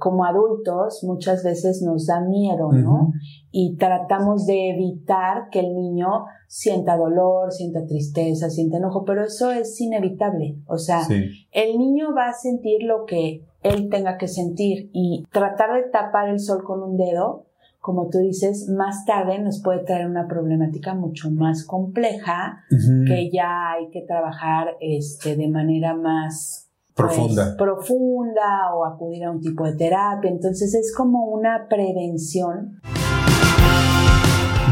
como adultos muchas veces nos da miedo, ¿no? Y tratamos de evitar que el niño sienta dolor, sienta tristeza, sienta enojo, pero eso es inevitable. O sea, el niño va a sentir lo que él tenga que sentir y tratar de tapar el sol con un dedo, como tú dices, más tarde nos puede traer una problemática mucho más compleja que ya hay que trabajar este, de manera más profunda. profunda o acudir a un tipo de terapia. Entonces es como una prevención.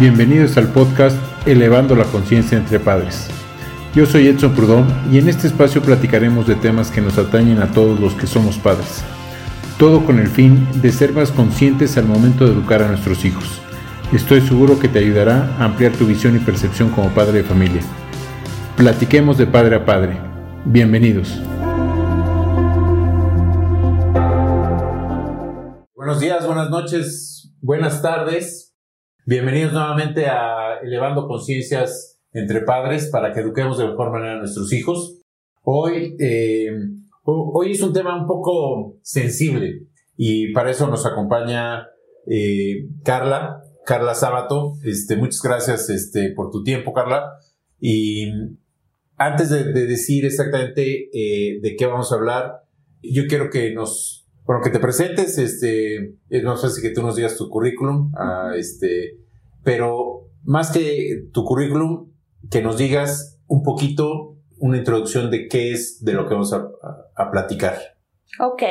Bienvenidos al podcast Elevando la conciencia entre padres. Yo soy Edson Prudón y en este espacio platicaremos de temas que nos atañen a todos los que somos padres. Todo con el fin de ser más conscientes al momento de educar a nuestros hijos. Estoy seguro que te ayudará a ampliar tu visión y percepción como padre de familia. Platiquemos de padre a padre. Bienvenidos. Buenos días, buenas noches, buenas tardes. Bienvenidos nuevamente a Elevando Conciencias entre Padres para que eduquemos de mejor manera a nuestros hijos. Hoy, eh, hoy es un tema un poco sensible y para eso nos acompaña eh, Carla, Carla Sábato. Este, muchas gracias este, por tu tiempo, Carla. Y antes de, decir exactamente eh, de qué vamos a hablar, yo quiero que nos bueno, que te presentes, este, es más fácil que tú nos digas tu currículum, ah, este, pero más que tu currículum, que nos digas un poquito una introducción de qué es de lo que vamos a, a, platicar. Ok,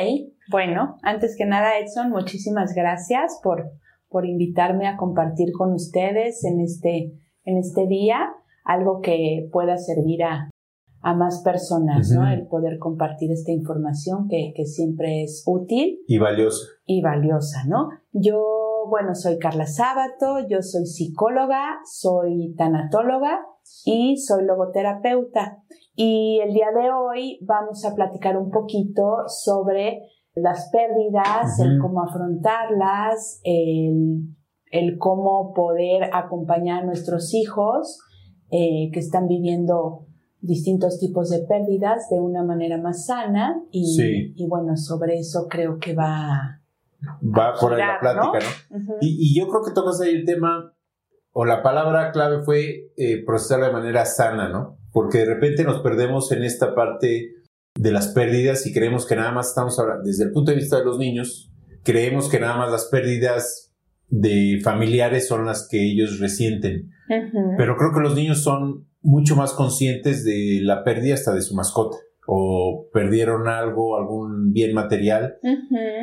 bueno, antes que nada, Edson, muchísimas gracias por, por invitarme a compartir con ustedes en este, en este día algo que pueda servir a, a más personas, ¿no? El poder compartir esta información que, que, siempre es útil. Y valiosa. Y valiosa, ¿no? Yo, bueno, soy Carla Sábato, yo soy psicóloga, soy tanatóloga y soy logoterapeuta. Y el día de hoy vamos a platicar un poquito sobre las pérdidas, el cómo afrontarlas, el, el, cómo poder acompañar a nuestros hijos eh, que están viviendo distintos tipos de pérdidas de una manera más sana y, y bueno, sobre eso creo que va... Va por ahí la plática, ¿no? y, y, yo creo que tocas ahí el tema, o la palabra clave fue eh, procesar de manera sana, ¿no? Porque de repente nos perdemos en esta parte de las pérdidas y creemos que nada más estamos hablando, desde el punto de vista de los niños, creemos que nada más las pérdidas de familiares son las que ellos resienten. Pero creo que los niños son mucho más conscientes de la pérdida hasta de su mascota o perdieron algo, algún bien material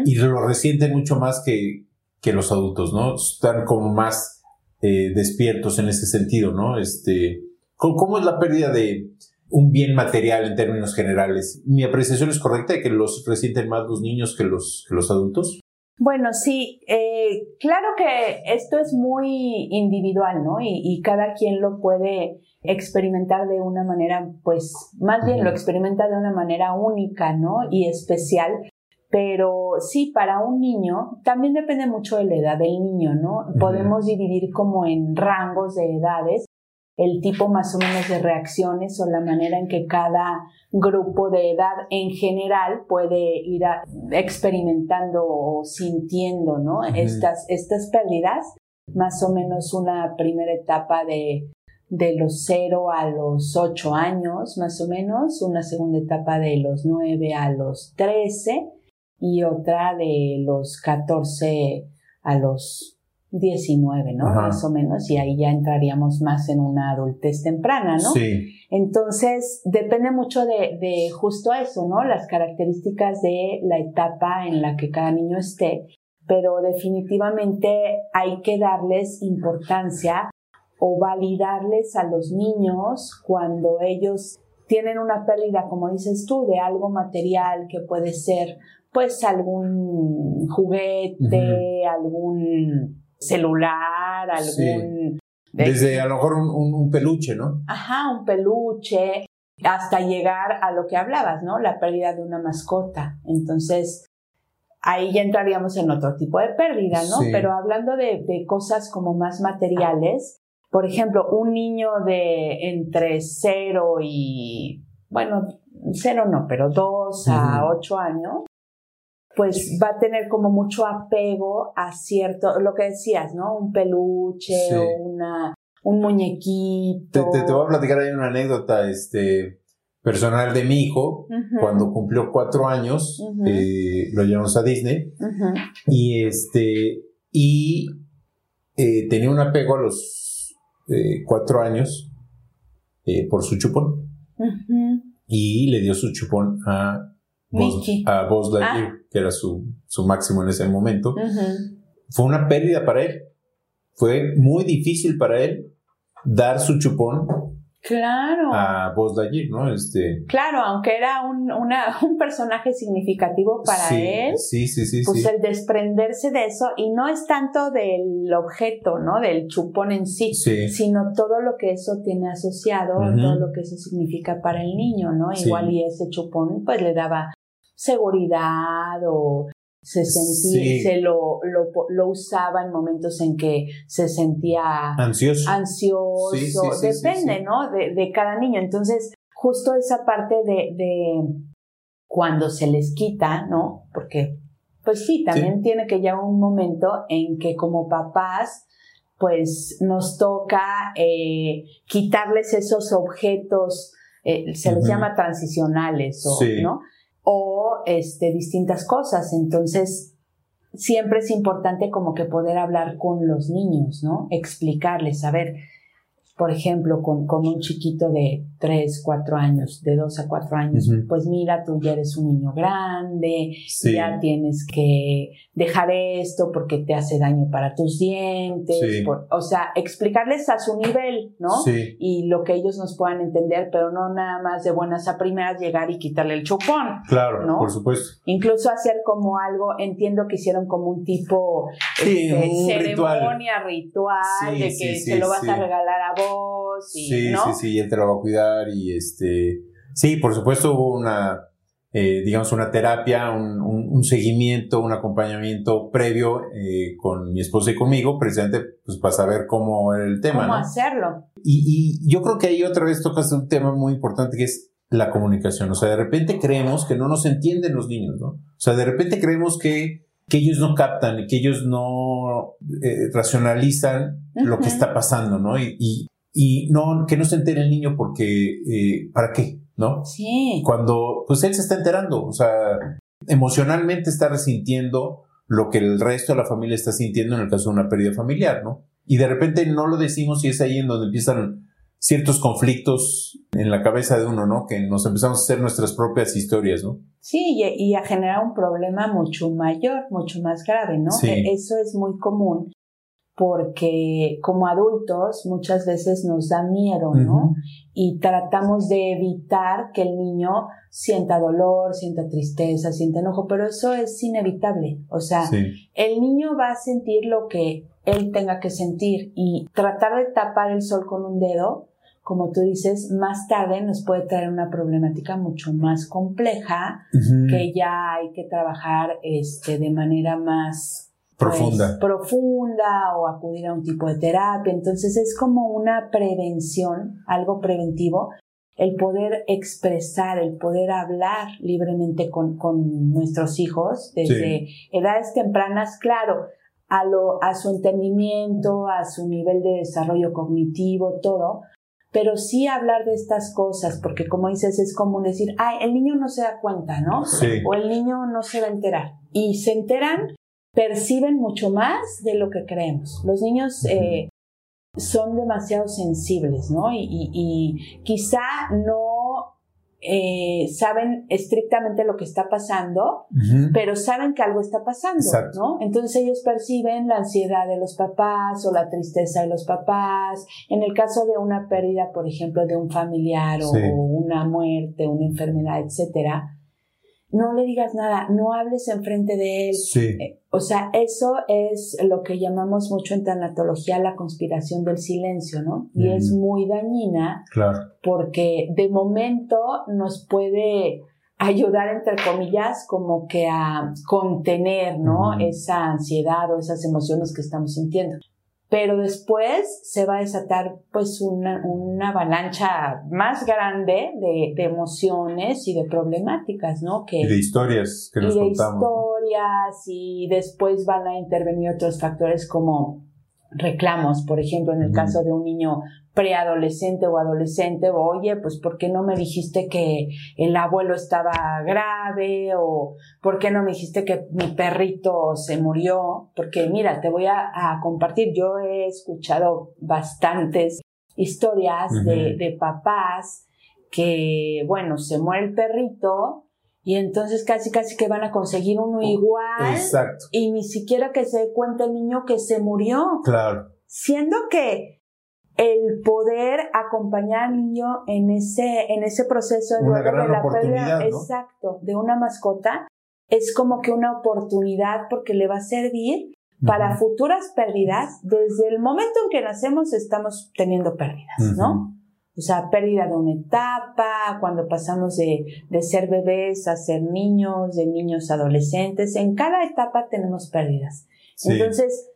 y lo resienten mucho más que, que, los adultos, ¿no? Están como más eh, despiertos en ese sentido, ¿no? Este, ¿cómo, es la pérdida de un bien material en términos generales? ¿Mi apreciación es correcta de que los resienten más los niños que los, que los adultos? Bueno, sí, eh, claro que esto es muy individual, ¿no? Y, y, cada quien lo puede experimentar de una manera, pues, más bien lo experimenta de una manera única, ¿no? Y especial. Pero sí, para un niño, también depende mucho de la edad del niño, ¿no? Podemos dividir como en rangos de edades el tipo más o menos de reacciones o la manera en que cada grupo de edad en general puede ir experimentando o sintiendo ¿no? estas, estas pérdidas. Más o menos una primera etapa de, de los 0 a los 8 años, más o menos, una segunda etapa de los 9 a los 13 y otra de los 14 a los 19, ¿no? Más o menos, y ahí ya entraríamos más en una adultez temprana, ¿no? Sí. Entonces, depende mucho de, de justo eso, ¿no? Las características de la etapa en la que cada niño esté, pero definitivamente hay que darles importancia o validarles a los niños cuando ellos tienen una pérdida, como dices tú, de algo material que puede ser pues algún juguete, algún celular, algún... Desde a lo mejor un, peluche, ¿no? Ajá, un peluche, hasta llegar a lo que hablabas, ¿no? La pérdida de una mascota. Entonces, ahí ya entraríamos en otro tipo de pérdida, ¿no? Pero hablando de, cosas como más materiales, por ejemplo, un niño de entre cero y, bueno, cero no, pero dos a ocho años, pues va a tener como mucho apego a cierto, lo que decías, ¿no? Un peluche o una, un muñequito. Te, te, voy a platicar ahí una anécdota, este, personal de mi hijo, cuando cumplió cuatro años, eh, lo llevamos a Disney, y este, y eh, tenía un apego a los eh, cuatro años por su chupón. Y le dio su chupón a Buzz, a Lightyear, ah. que era su, su, máximo en ese momento. Fue una pérdida para él. Fue muy difícil para él dar su chupón Claro. A Buzz Lightyear, ¿no? Este. Claro, aunque era un, una, un personaje significativo para él. Sí, sí, sí. Pues el desprenderse de eso, y no es tanto del objeto, ¿no? Del chupón en sí, sino todo lo que eso tiene asociado, todo lo que eso significa para el niño, ¿no? Igual y ese chupón, pues le daba seguridad o se sentía, se lo, lo, lo, usaba en momentos en que se sentía ansioso, ansioso depende, ¿no? De, de, cada niño. Entonces, justo esa parte de, de cuando se les quita, ¿no? Porque, pues sí, también tiene que llegar un momento en que como papás, pues nos toca eh, quitarles esos objetos, eh, se les llama transicionales, o, ¿no? O este, distintas cosas. Entonces, siempre es importante como que poder hablar con los niños, ¿no? Explicarles, a ver, por ejemplo, con, con un chiquito de 3, 4 años, de 2 a 4 años, pues mira, tú ya eres un niño grande, ya tienes que dejar esto porque te hace daño para tus dientes, o sea, explicarles a su nivel, ¿no? Y lo que ellos nos puedan entender, pero no nada más de buenas a primeras llegar y quitarle el chupón. Claro, ¿no? por supuesto. Incluso hacer como algo, entiendo que hicieron como un tipo este, ceremonia, ritual, de que se lo vas a regalar a vos. Y, sí, sí, sí, él te lo va a cuidar y este, sí, por supuesto hubo una, eh, digamos, una terapia, un, un, seguimiento, un acompañamiento previo eh, con mi esposa y conmigo, precisamente pues, para saber cómo era el tema. ¿Cómo hacerlo? Y, y yo creo que ahí otra vez tocas un tema muy importante que es la comunicación. O sea, de repente creemos que no nos entienden los niños, ¿no? O sea, de repente creemos que, que ellos no captan, que ellos no eh, racionalizan lo que está pasando, ¿no? Y, y, y no, que no se entere el niño porque, eh, ¿para qué? ¿No? Sí. Cuando, pues él se está enterando, o sea, emocionalmente está resintiendo lo que el resto de la familia está sintiendo en el caso de una pérdida familiar, ¿no? Y de repente no lo decimos y es ahí en donde empiezan ciertos conflictos en la cabeza de uno, ¿no? Que nos empezamos a hacer nuestras propias historias, ¿no? Sí, y, a generar un problema mucho mayor, mucho más grave, ¿no? Sí. E, eso es muy común porque como adultos muchas veces nos da miedo, ¿no? Y tratamos de evitar que el niño sienta dolor, sienta tristeza, sienta enojo, pero eso es inevitable. O sea, el niño va a sentir lo que él tenga que sentir y tratar de tapar el sol con un dedo, como tú dices, más tarde nos puede traer una problemática mucho más compleja que ya hay que trabajar este, de manera más profunda. Pues, profunda o acudir a un tipo de terapia. Entonces es como una prevención, algo preventivo, el poder expresar, el poder hablar libremente con, con nuestros hijos desde edades tempranas, claro, a, lo, a su entendimiento, a su nivel de desarrollo cognitivo, todo, pero sí hablar de estas cosas, porque como dices, es común decir, ay, el niño no se da cuenta, ¿no? O el niño no se va a enterar. Y se enteran perciben mucho más de lo que creemos. Los niños eh, son demasiado sensibles, ¿no? Y, quizá no eh, saben estrictamente lo que está pasando, pero saben que algo está pasando, ¿no? Entonces ellos perciben la ansiedad de los papás o la tristeza de los papás. En el caso de una pérdida, por ejemplo, de un familiar o una muerte, una enfermedad, etcétera, no le digas nada, no hables enfrente de él. Eh, o sea, eso es lo que llamamos mucho en tanatología la conspiración del silencio, ¿no? Y es muy dañina. Claro. Porque de momento nos puede ayudar, entre comillas, como que a contener, ¿no? Esa ansiedad o esas emociones que estamos sintiendo. Pero después se va a desatar pues una, avalancha más grande de, emociones y de problemáticas, ¿no? Que, y de historias que nos y de historias y después van a intervenir otros factores como reclamos, por ejemplo, en el caso de un niño preadolescente o adolescente, oye, pues ¿por qué no me dijiste que el abuelo estaba grave? o ¿por qué no me dijiste que mi perrito se murió? Porque mira, te voy a, compartir, yo he escuchado bastantes historias de, de papás que, bueno, se muere el perrito y entonces casi casi que van a conseguir uno igual. Exacto. Y ni siquiera que se dé cuenta el niño que se murió. Claro. Siendo que el poder acompañar al niño en ese, en ese proceso de la pérdida, exacto, de una mascota, es como que una oportunidad porque le va a servir para futuras pérdidas. Desde el momento en que nacemos estamos teniendo pérdidas, ¿no? O sea, pérdida de una etapa, cuando pasamos de, de, ser bebés a ser niños, de niños a adolescentes, en cada etapa tenemos pérdidas. Entonces,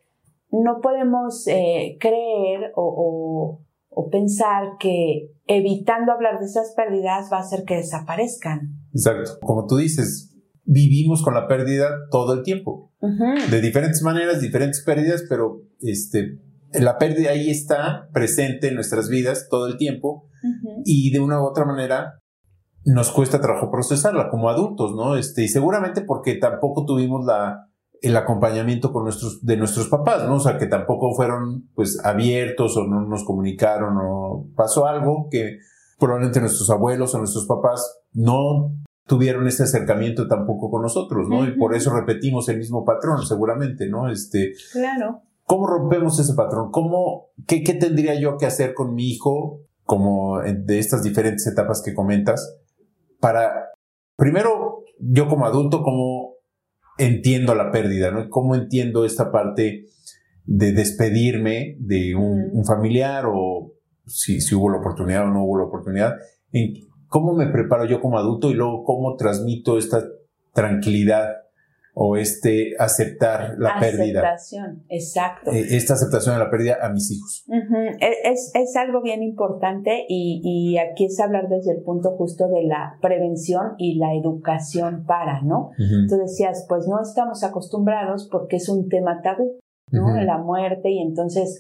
no podemos eh, creer o, o, pensar que evitando hablar de esas pérdidas va a hacer que desaparezcan. Exacto. Como tú dices, vivimos con la pérdida todo el tiempo. De diferentes maneras, diferentes pérdidas, pero este, la pérdida ahí está presente en nuestras vidas todo el tiempo y de una u otra manera nos cuesta trabajo procesarla como adultos, ¿no? Este, y seguramente porque tampoco tuvimos la, el acompañamiento con nuestros, de nuestros papás, ¿no? O sea, que tampoco fueron, pues, abiertos o no nos comunicaron o pasó algo que probablemente nuestros abuelos o nuestros papás no tuvieron ese acercamiento tampoco con nosotros, ¿no? Y por eso repetimos el mismo patrón, seguramente, ¿no? Este. Claro. ¿Cómo rompemos ese patrón? ¿Cómo, qué, qué tendría yo que hacer con mi hijo, como de estas diferentes etapas que comentas, para, primero, yo como adulto, cómo entiendo la pérdida, ¿no? ¿Cómo entiendo esta parte de despedirme de un, familiar o si, si, hubo la oportunidad o no hubo la oportunidad? ¿Cómo me preparo yo como adulto y luego cómo transmito esta tranquilidad o este aceptar la pérdida. Aceptación, exacto. Eh, esta aceptación de la pérdida a mis hijos. E, es, es, algo bien importante y, y, aquí es hablar desde el punto justo de la prevención y la educación para, ¿no? Tú decías, pues no estamos acostumbrados porque es un tema tabú, ¿no? La muerte y entonces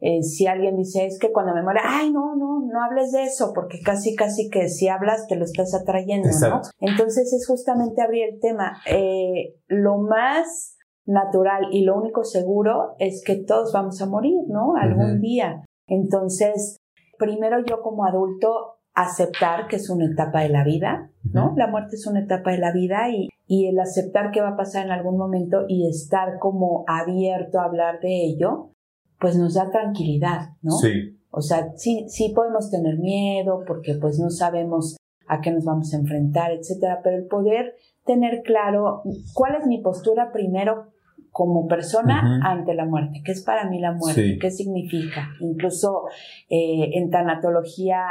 eh, si alguien dice, es que cuando me muera, ay, no, no, no hables de eso, porque casi, casi que si hablas te lo estás atrayendo, ¿no? Entonces es justamente abrir el tema. Eh, lo más natural y lo único seguro es que todos vamos a morir, ¿no? Algún día. Entonces, primero yo como adulto aceptar que es una etapa de la vida, ¿no? La muerte es una etapa de la vida y, y el aceptar que va a pasar en algún momento y estar como abierto a hablar de ello, pues nos da tranquilidad, ¿no? Sí. O sea, sí, sí podemos tener miedo porque pues no sabemos a qué nos vamos a enfrentar, etcétera, pero el poder tener claro cuál es mi postura primero como persona ante la muerte, qué es para mí la muerte, qué significa. Incluso eh, en tanatología,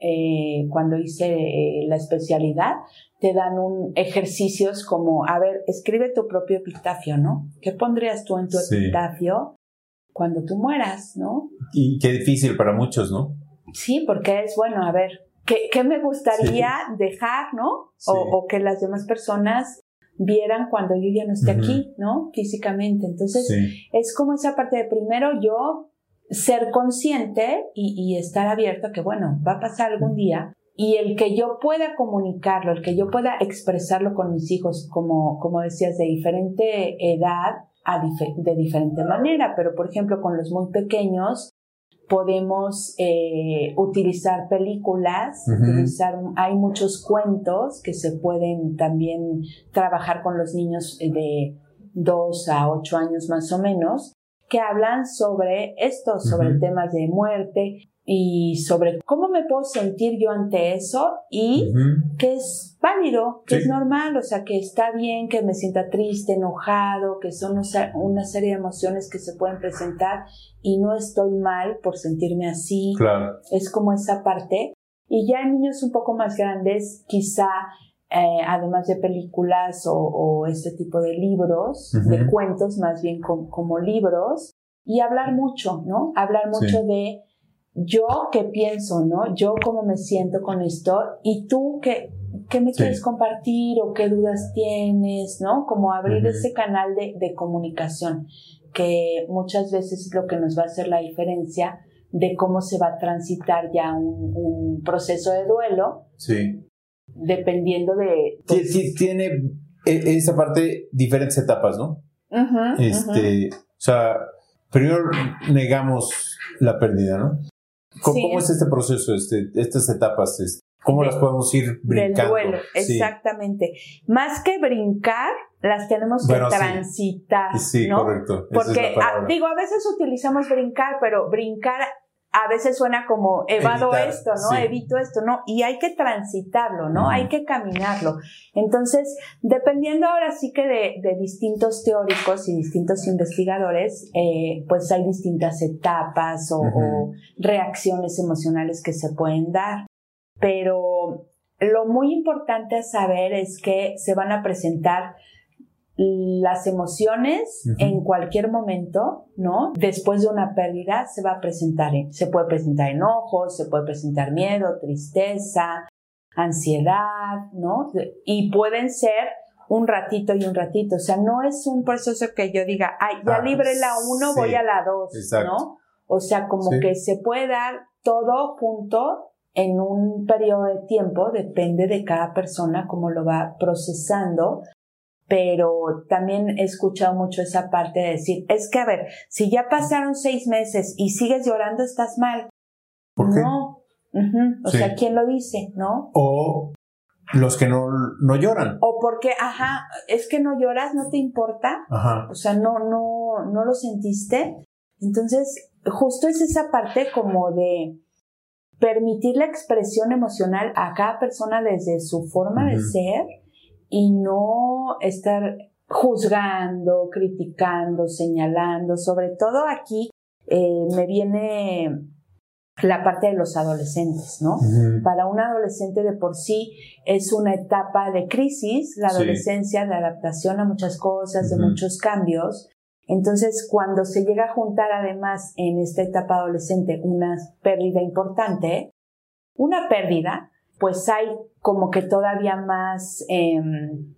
eh, cuando hice eh, la especialidad, te dan un ejercicios como, a ver, escribe tu propio epitafio, ¿no? ¿Qué pondrías tú en tu epitafio? Cuando tú mueras, ¿no? Y qué difícil para muchos, ¿no? Sí, porque es, bueno, a ver, ¿qué, qué me gustaría dejar, ¿no? O, que las demás personas vieran cuando yo ya no esté aquí, ¿no? Físicamente. Entonces, es como esa parte de primero yo ser consciente y, y estar abierto a que, bueno, va a pasar algún día y el que yo pueda comunicarlo, el que yo pueda expresarlo con mis hijos, como, como decías, de diferente edad, de diferente manera, pero por ejemplo con los muy pequeños podemos eh, utilizar películas, utilizar, hay muchos cuentos que se pueden también trabajar con los niños de 2 a 8 años más o menos, que hablan sobre esto, sobre temas de muerte, y sobre cómo me puedo sentir yo ante eso y que es válido, que es normal, o sea, que está bien que me sienta triste, enojado, que son una serie de emociones que se pueden presentar y no estoy mal por sentirme así. Claro. Es como esa parte. Y ya en niños un poco más grandes, quizá, eh, además de películas o, este tipo de libros, de cuentos, más bien como libros, y hablar mucho, ¿no? Hablar mucho de yo qué pienso, ¿no? Yo cómo me siento con esto y tú qué, qué me quieres compartir o qué dudas tienes, ¿no? Como abrir ese canal de, de, comunicación que muchas veces es lo que nos va a hacer la diferencia de cómo se va a transitar ya un, un proceso de duelo. Sí. Dependiendo de... Pues, tiene e, esa parte diferentes etapas, ¿no? este, o sea, primero negamos la pérdida, ¿no? ¿Cómo, es este proceso, este, estas etapas? Este, ¿Cómo las podemos ir brincando? Del duelo, exactamente. Más que brincar, las tenemos que transitar. Sí, correcto. Porque, ah, digo, a veces utilizamos brincar, pero brincar a veces suena como evado esto, ¿no? Evito esto, ¿no? Y hay que transitarlo, ¿no? Hay que caminarlo. Entonces, dependiendo ahora sí que de, distintos teóricos y distintos investigadores, eh, pues hay distintas etapas o reacciones emocionales que se pueden dar. Pero lo muy importante a saber es que se van a presentar las emociones en cualquier momento, ¿no? Después de una pérdida se va a presentar, se puede presentar enojo, se puede presentar miedo, tristeza, ansiedad, ¿no? Y pueden ser un ratito y un ratito, o sea, no es un proceso que yo diga, ay, ya ah, libre la uno, voy a la dos, ¿no? O sea, como que se puede dar todo junto en un periodo de tiempo, depende de cada persona cómo lo va procesando pero también he escuchado mucho esa parte de decir, es que a ver, si ya pasaron seis meses y sigues llorando, estás mal. ¿Por qué? No. O sea, ¿quién lo dice? ¿No? O los que no, no lloran. O porque, ajá, es que no lloras, no te importa. Ajá. O sea, no, no, no lo sentiste. Entonces, justo es esa parte como de permitir la expresión emocional a cada persona desde su forma de ser y no estar juzgando, criticando, señalando. Sobre todo aquí eh, me viene la parte de los adolescentes, ¿no? Para un adolescente de por sí es una etapa de crisis, la adolescencia, de adaptación a muchas cosas, de muchos cambios. Entonces, cuando se llega a juntar además en esta etapa adolescente una pérdida importante, una pérdida pues hay como que todavía más em,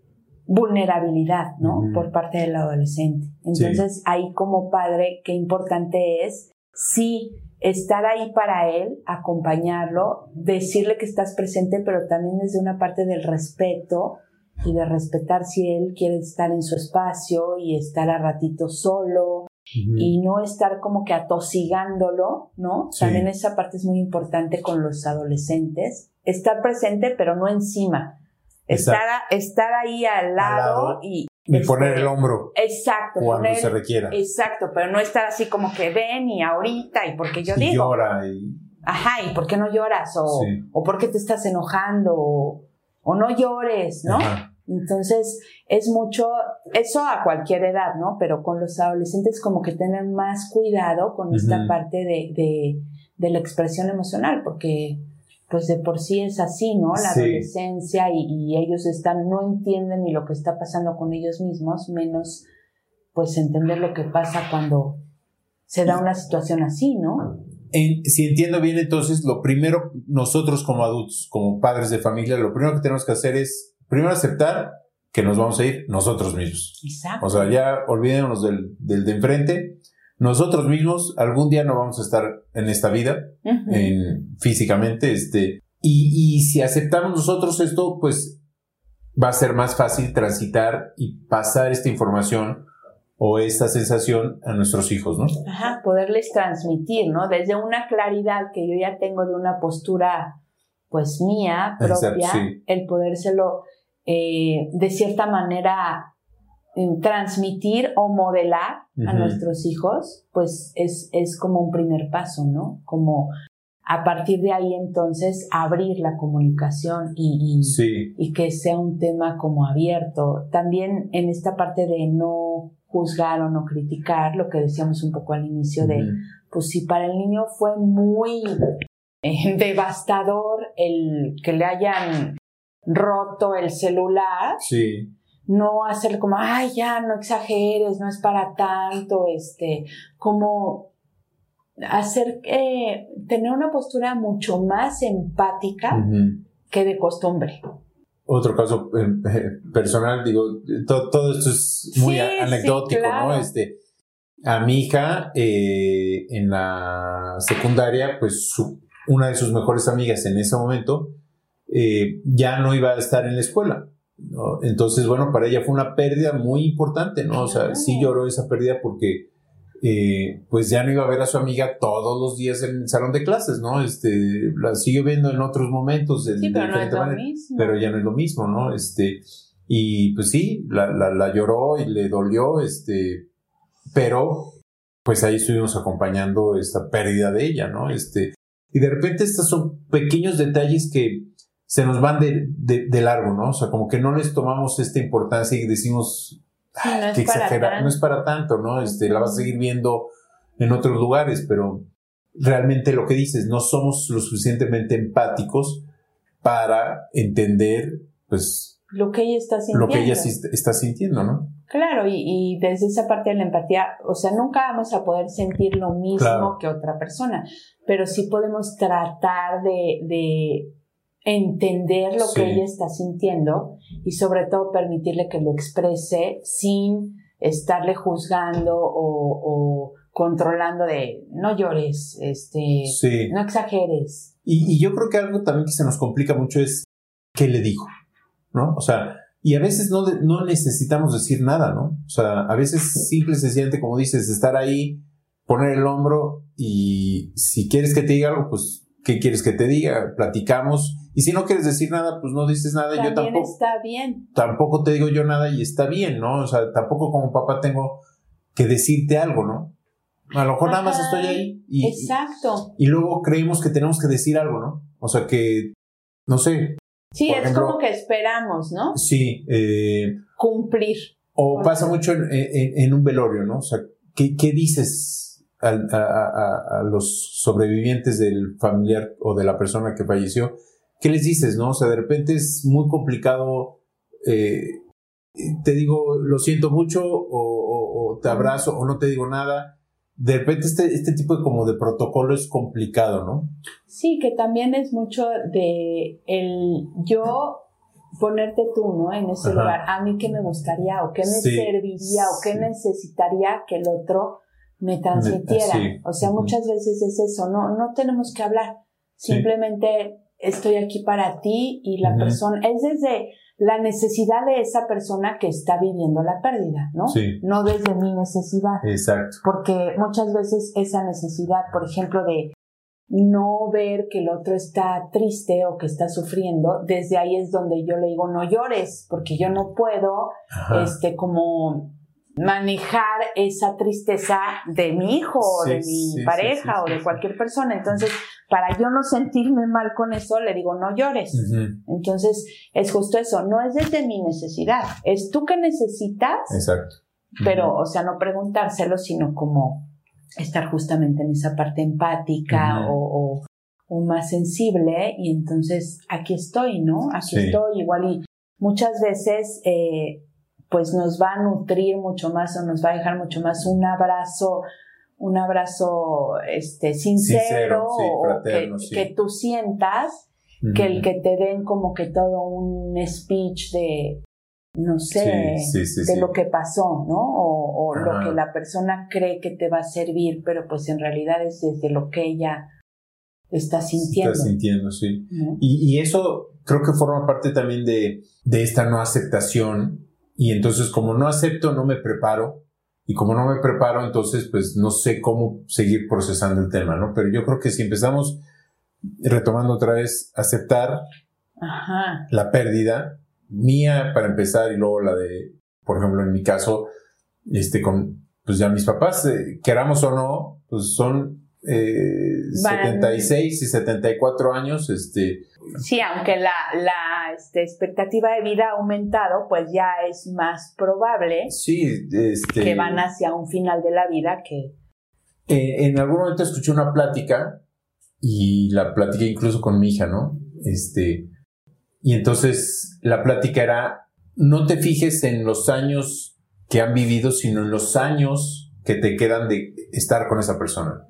vulnerabilidad, ¿no? Por parte del adolescente. Entonces, ahí como padre, qué importante es, sí, estar ahí para él, acompañarlo, decirle que estás presente, pero también desde una parte del respeto y de respetar si él quiere estar en su espacio y estar a ratito solo y no estar como que atosigándolo, ¿no? También esa parte es muy importante con los adolescentes estar presente, pero no encima. Estar, estar ahí al lado, y... poner el hombro. Exacto. Cuando se requiera. Exacto, pero no estar así como que ven y ahorita y porque yo digo. Llora y... Ajá, y por qué no lloras o, o por qué te estás enojando o, no llores, ¿no? Entonces, es mucho, eso a cualquier edad, ¿no? Pero con los adolescentes como que tener más cuidado con esta parte de, de, de la expresión emocional, porque pues de por sí es así, ¿no? La adolescencia y, ellos están, no entienden ni lo que está pasando con ellos mismos, menos pues entender lo que pasa cuando se da una situación así, ¿no? si entiendo bien, entonces, lo primero, nosotros como adultos, como padres de familia, lo primero que tenemos que hacer es, primero aceptar que nos vamos a ir nosotros mismos. Exacto. O sea, ya olvidémonos del, del de enfrente nosotros mismos algún día no vamos a estar en esta vida, físicamente, este, y, y, si aceptamos nosotros esto, pues va a ser más fácil transitar y pasar esta información o esta sensación a nuestros hijos, ¿no? Ajá, poderles transmitir, ¿no? Desde una claridad que yo ya tengo de una postura, pues mía, propia, el podérselo eh, de cierta manera transmitir o modelar a nuestros hijos, pues es, es como un primer paso, ¿no? Como a partir de ahí entonces abrir la comunicación y, y, que sea un tema como abierto. También en esta parte de no juzgar o no criticar, lo que decíamos un poco al inicio de, pues si para el niño fue muy eh, devastador el que le hayan roto el celular, sí no hacer como, ay, ya, no exageres, no es para tanto, este, como hacer, eh, tener una postura mucho más empática que de costumbre. Otro caso eh, personal, digo, todo, esto es muy anecdótico, ¿no? Este, a mi hija eh, en la secundaria, pues una de sus mejores amigas en ese momento ya no iba a estar en la escuela. Entonces, bueno, para ella fue una pérdida muy importante, ¿no? O sea, sí lloró esa pérdida porque eh, pues ya no iba a ver a su amiga todos los días en el salón de clases, ¿no? Este, la sigue viendo en otros momentos de, sí, pero, no es lo pero ya no es lo mismo, ¿no? Este, y pues sí, la, la, lloró y le dolió, este, pero pues ahí estuvimos acompañando esta pérdida de ella, ¿no? Este, y de repente estos son pequeños detalles que se nos van de, de, largo, ¿no? O sea, como que no les tomamos esta importancia y decimos, no que exagera, no es para tanto, ¿no? Este, la vas a seguir viendo en otros lugares, pero realmente lo que dices, no somos lo suficientemente empáticos para entender, pues, lo que ella está sintiendo. Lo que ella está sintiendo, ¿no? Claro, y, y, desde esa parte de la empatía, o sea, nunca vamos a poder sentir lo mismo que otra persona, pero sí podemos tratar de, de entender lo que ella está sintiendo y sobre todo permitirle que lo exprese sin estarle juzgando o, controlando de no llores, este, no exageres. Y, yo creo que algo también que se nos complica mucho es qué le digo, ¿no? O sea, y a veces no, no necesitamos decir nada, ¿no? O sea, a veces simple y sencillamente, como dices, estar ahí, poner el hombro y si quieres que te diga algo, pues, ¿qué quieres que te diga? Platicamos y si no quieres decir nada, pues no dices nada. También yo tampoco. está bien. Tampoco te digo yo nada y está bien, ¿no? O sea, tampoco como papá tengo que decirte algo, ¿no? A lo mejor nada más estoy ahí. Y, Exacto. Y, luego creemos que tenemos que decir algo, ¿no? O sea, que, no sé. Sí, es como que esperamos, ¿no? Sí. Eh, Cumplir. O pasa mucho en, un velorio, ¿no? O sea, ¿qué, qué dices a, a, a, los sobrevivientes del familiar o de la persona que falleció? ¿Qué les dices, no? O sea, de repente es muy complicado, eh, te digo, lo siento mucho, o, te abrazo, o no te digo nada. De repente este, este tipo de como de protocolo es complicado, ¿no? Sí, que también es mucho de el yo ponerte tú, ¿no? En ese lugar. A mí qué me gustaría, o qué me serviría, o qué necesitaría que el otro me transmitiera. o sea, muchas veces es eso, no, no tenemos que hablar. Simplemente estoy aquí para ti y la persona, es desde la necesidad de esa persona que está viviendo la pérdida, ¿no? Sí. No desde mi necesidad. Exacto. Porque muchas veces esa necesidad, por ejemplo, de no ver que el otro está triste o que está sufriendo, desde ahí es donde yo le digo, no llores, porque yo no puedo, este, como manejar esa tristeza de mi hijo o de mi pareja o de cualquier persona. Entonces, para yo no sentirme mal con eso, le digo, no llores. Entonces, es justo eso, no es desde mi necesidad, es tú que necesitas. Exacto. Pero, o sea, no preguntárselo, sino como estar justamente en esa parte empática o, o, más sensible. Y entonces, aquí estoy, ¿no? Aquí estoy igual y muchas veces... Eh, pues nos va a nutrir mucho más o nos va a dejar mucho más un abrazo, un abrazo este, sincero, o que, tú sientas que el que te den como que todo un speech de, no sé, de lo que pasó, ¿no? O, lo que la persona cree que te va a servir, pero pues en realidad es desde lo que ella está sintiendo. Está sintiendo, sí. Y, y, eso creo que forma parte también de, de esta no aceptación y entonces como no acepto, no me preparo. Y como no me preparo, entonces pues no sé cómo seguir procesando el tema, ¿no? Pero yo creo que si empezamos retomando otra vez, aceptar la pérdida mía para empezar y luego la de, por ejemplo, en mi caso, este, con, pues ya mis papás, eh, queramos o no, pues son eh, 76 y 74 años, este. Sí, aunque la, la este, expectativa de vida ha aumentado, pues ya es más probable sí, este, que van hacia un final de la vida que... Eh, en algún momento escuché una plática y la platiqué incluso con mi hija, ¿no? Este, y entonces la plática era no te fijes en los años que han vivido, sino en los años que te quedan de estar con esa persona.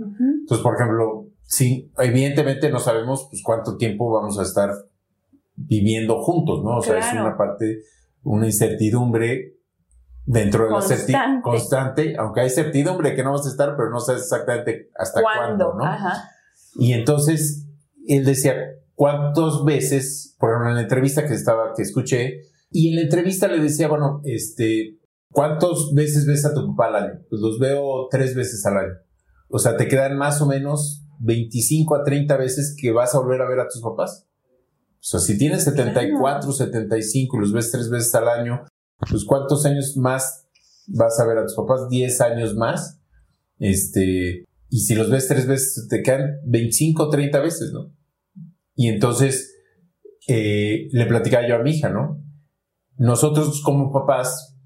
Entonces, por ejemplo, sí, evidentemente no sabemos pues cuánto tiempo vamos a estar viviendo juntos, ¿no? O sea, es una parte, una incertidumbre dentro de la certidumbre constante, aunque hay certidumbre que no vas a estar, pero no sabes exactamente hasta cuándo, ¿no? Y entonces él decía, ¿cuántas veces, por ejemplo, en la entrevista que estaba, que escuché, y en la entrevista le decía, bueno, este, ¿cuántas veces ves a tu papá al año? Pues los veo tres veces al año. O sea, te quedan más o menos 25 a 30 veces que vas a volver a ver a tus papás. O sea, si tienes 74, 75 y los ves tres veces al año, pues ¿cuántos años más vas a ver a tus papás? 10 años más. Este, y si los ves tres veces, te quedan 25, 30 veces, ¿no? Y entonces, eh, le platicaba yo a mi hija, ¿no? Nosotros como papás,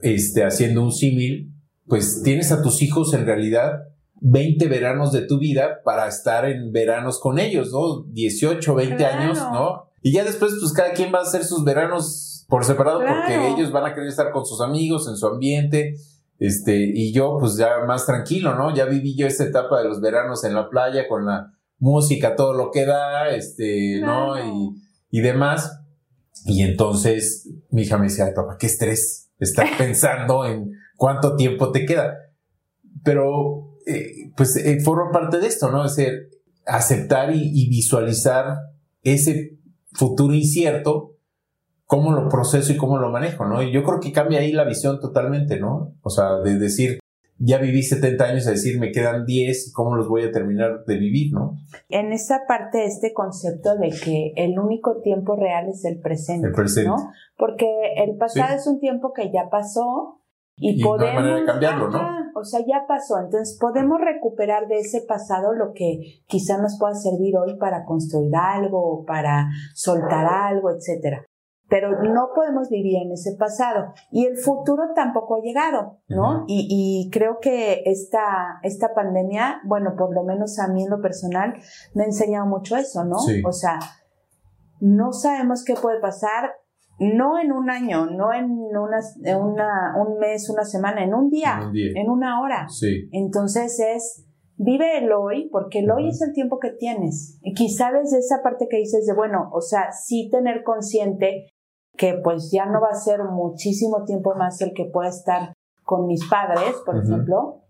este, haciendo un símil, pues tienes a tus hijos en realidad 20 veranos de tu vida para estar en veranos con ellos, ¿no? 18, 20 años, ¿no? Y ya después, pues cada quien va a hacer sus veranos por separado porque ellos van a querer estar con sus amigos, en su ambiente. Este, y yo, pues ya más tranquilo, ¿no? Ya viví yo esta etapa de los veranos en la playa con la música, todo lo que da, este, ¿no? Y, y demás. Y entonces mi hija me decía, ay papá, qué estrés estar pensando en cuánto tiempo te queda. Pero eh, pues eh, forma parte de esto, ¿no? Es decir, aceptar y, visualizar ese futuro incierto, cómo lo proceso y cómo lo manejo, ¿no? Y yo creo que cambia ahí la visión totalmente, ¿no? O sea, de decir, ya viví 70 años, a decir, me quedan 10 y cómo los voy a terminar de vivir, ¿no? En esa parte, este concepto de que el único tiempo real es el presente, el presente. ¿no? Porque el pasado es un tiempo que ya pasó y, podemos, no cambiarlo, ¿no? o sea, ya pasó. Entonces podemos recuperar de ese pasado lo que quizá nos pueda servir hoy para construir algo, para soltar algo, etcétera. Pero no podemos vivir en ese pasado. Y el futuro tampoco ha llegado, ¿no? y, y, creo que esta, esta pandemia, bueno, por lo menos a mí en lo personal, me ha enseñado mucho eso, ¿no? O sea, no sabemos qué puede pasar, no en un año, no en, una, un mes, una semana, en un día, en, una hora. Sí. Entonces es, vive el hoy, porque el hoy es el tiempo que tienes. Y quizá desde esa parte que dices de, bueno, o sea, sí tener consciente que pues ya no va a ser muchísimo tiempo más el que pueda estar con mis padres, por ejemplo,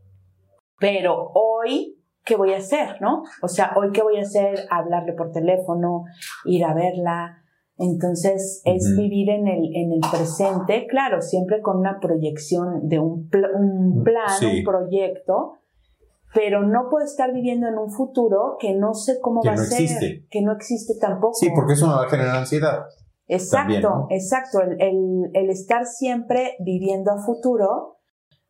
pero hoy ¿qué voy a hacer, no? O sea, hoy qué voy a hacer, hablarle por teléfono, ir a verla, entonces es vivir en el, en el presente, claro, siempre con una proyección de un, un mm, plan, un proyecto, pero no puedo estar viviendo en un futuro que no sé cómo va a ser, que no existe tampoco. Sí, porque eso me va a generar ansiedad. Exacto, exacto. El, el, el, estar siempre viviendo a futuro,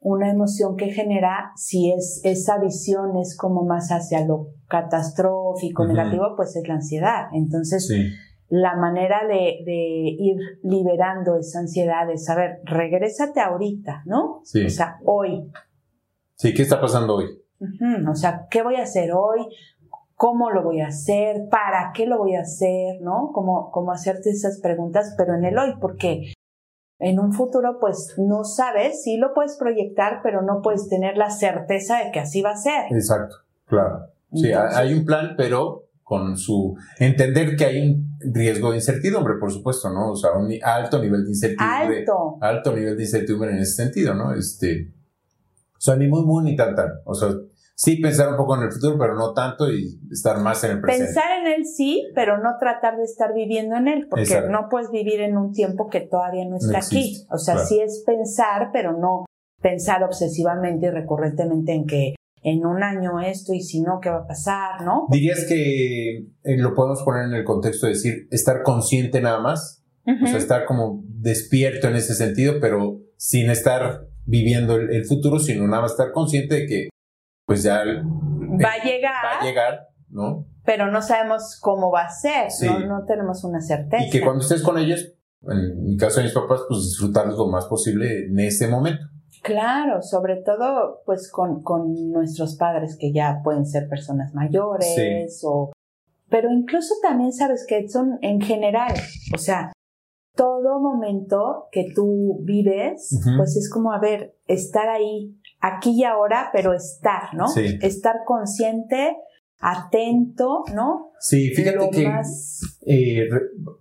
una emoción que genera, si es esa visión es como más hacia lo catastrófico, negativo, pues es la ansiedad. Entonces, sí la manera de, ir liberando esa ansiedad es, saber, regrésate ahorita, ¿no? Sí. O sea, hoy. Sí, ¿qué está pasando hoy? O sea, ¿qué voy a hacer hoy? ¿Cómo lo voy a hacer? ¿Para qué lo voy a hacer? ¿No? Como, como hacerte esas preguntas, pero en el hoy, porque en un futuro, pues no sabes, sí lo puedes proyectar, pero no puedes tener la certeza de que así va a ser. Exacto, claro. Sí, hay un plan, pero con su entender que hay un riesgo de incertidumbre, por supuesto, ¿no? O sea, un alto nivel de incertidumbre. Alto. Alto nivel de incertidumbre en ese sentido, ¿no? Este, o sea, ni muy, muy, ni tan, tan. O sea, sí pensar un poco en el futuro, pero no tanto y estar más en el presente. Pensar en él sí, pero no tratar de estar viviendo en él, porque no puedes vivir en un tiempo que todavía no está aquí. O sea, sí es pensar, pero no pensar obsesivamente y recurrentemente en que en un año esto y si no, ¿qué va a pasar? ¿No? ¿Dirías que eh, lo podemos poner en el contexto de decir estar consciente nada más? O sea, estar como despierto en ese sentido, pero sin estar viviendo el, futuro, sino nada más estar consciente de que pues ya va a llegar. Va a llegar, ¿no? Pero no sabemos cómo va a ser, ¿no? no tenemos una certeza. Y que cuando estés con ellos, en mi caso de mis papás, pues disfrutar lo más posible en ese momento. Claro, sobre todo pues con, con nuestros padres que ya pueden ser personas mayores o... Pero incluso también sabes que son en general, o sea, todo momento que tú vives, pues es como, a ver, estar ahí, aquí y ahora, pero estar, ¿no? Sí. Estar consciente, atento, ¿no? Sí, fíjate que eh,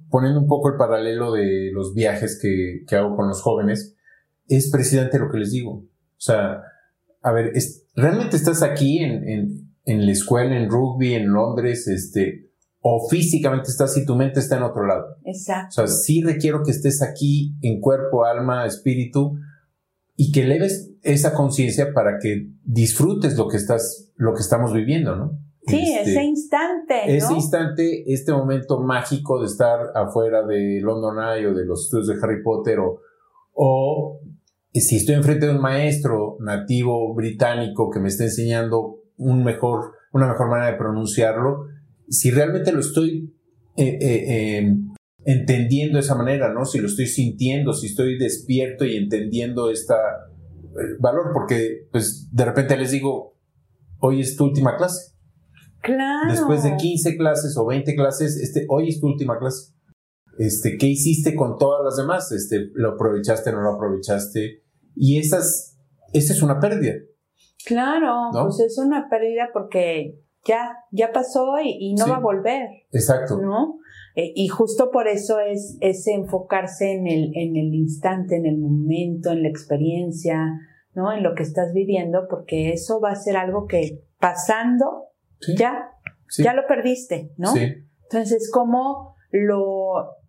poniendo un poco el paralelo de los viajes que, que, hago con los jóvenes, es precisamente lo que les digo. O sea, a ver, ¿realmente estás aquí en, en, en la escuela, en rugby, en Londres, este, o físicamente estás y tu mente está en otro lado. Exacto. O sea, sí requiero que estés aquí en cuerpo, alma, espíritu y que leves esa conciencia para que disfrutes lo que estás, lo que estamos viviendo, ¿no? Sí, este, ese instante. ¿no? Ese instante, este momento mágico de estar afuera de London Eye o de los estudios de Harry Potter o, o si estoy enfrente de un maestro nativo británico que me está enseñando un mejor, una mejor manera de pronunciarlo, si realmente lo estoy eh, eh, em, entendiendo de esa manera, ¿no? Si lo estoy sintiendo, si estoy despierto y entendiendo este valor, porque pues de repente les digo, hoy es tu última clase. Claro. Después de 15 clases o 20 clases, este, hoy es tu última clase. Este, ¿qué hiciste con todas las demás? Este, ¿lo aprovechaste, no lo aprovechaste? Y esas, esa es una pérdida. Claro, pues es una pérdida porque ya, ya pasó y, no va a volver. Exacto. ¿No? Eh, y justo por eso es, es enfocarse en el, en el instante, en el momento, en la experiencia, ¿no? En lo que estás viviendo, porque eso va a ser algo que pasando, ya, ya lo perdiste, ¿no? Entonces, ¿cómo lo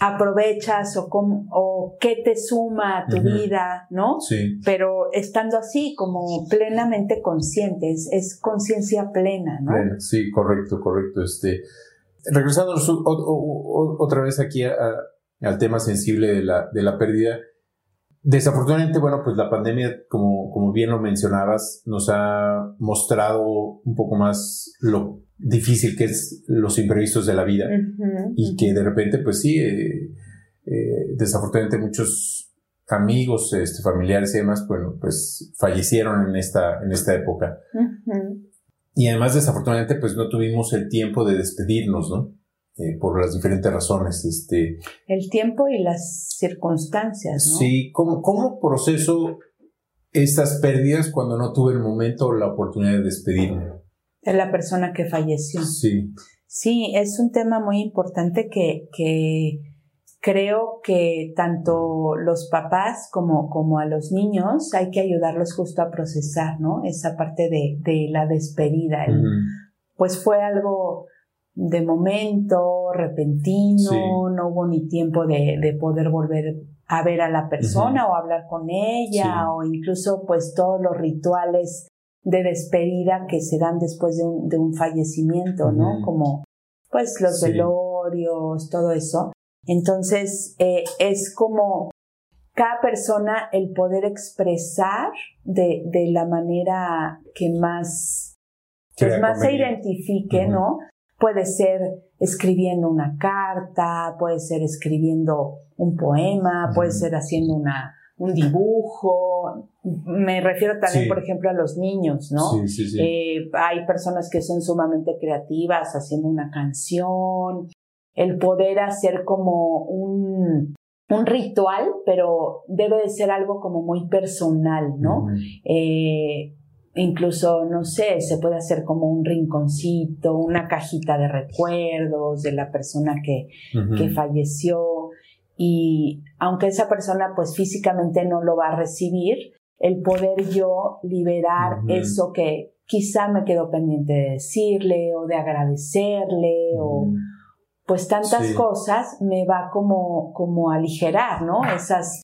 aprovechas o, o qué te suma a tu vida, ¿no? Sí. Pero estando así, como plenamente conscientes, es conciencia plena, ¿no? sí, correcto, correcto. Este, regresando otra vez aquí al tema sensible de la, de la pérdida, Desafortunadamente, bueno, pues la pandemia, como, como bien lo mencionabas, nos ha mostrado un poco más lo difícil que es los imprevistos de la vida y que de repente, pues sí, eh, eh, desafortunadamente muchos amigos, este, familiares y demás, bueno, pues fallecieron en esta, en esta época. Y además, desafortunadamente, pues no tuvimos el tiempo de despedirnos, ¿no? Eh, por las diferentes razones. Este, el tiempo y las circunstancias, ¿no? Sí, ¿cómo, cómo proceso estas pérdidas cuando no tuve el momento o la oportunidad de despedirme? De la persona que falleció. Sí. Sí, es un tema muy importante que, que creo que tanto los papás como, como a los niños hay que ayudarlos justo a procesar, ¿no? Esa parte de, de la despedida. Pues fue algo de momento, repentino, no hubo ni tiempo de, de, poder volver a ver a la persona o hablar con ella o incluso pues todos los rituales de despedida que se dan después de un, de un fallecimiento, ¿no? Como pues los velorios, todo eso. Entonces eh, es como cada persona el poder expresar de, de la manera que más, pues, más se identifique, ¿no? Puede ser escribiendo una carta, puede ser escribiendo un poema, puede ser haciendo una, un dibujo. Me refiero también, por ejemplo, a los niños, ¿no? Sí, sí, sí. Eh, hay personas que son sumamente creativas haciendo una canción. El poder hacer como un, un ritual, pero debe de ser algo como muy personal, ¿no? eh, Incluso, no sé, se puede hacer como un rinconcito, una cajita de recuerdos de la persona que, que falleció. Y aunque esa persona pues físicamente no lo va a recibir, el poder yo liberar eso que quizá me quedó pendiente de decirle o de agradecerle o pues tantas cosas me va como, como a aligerar, ¿no? Esas,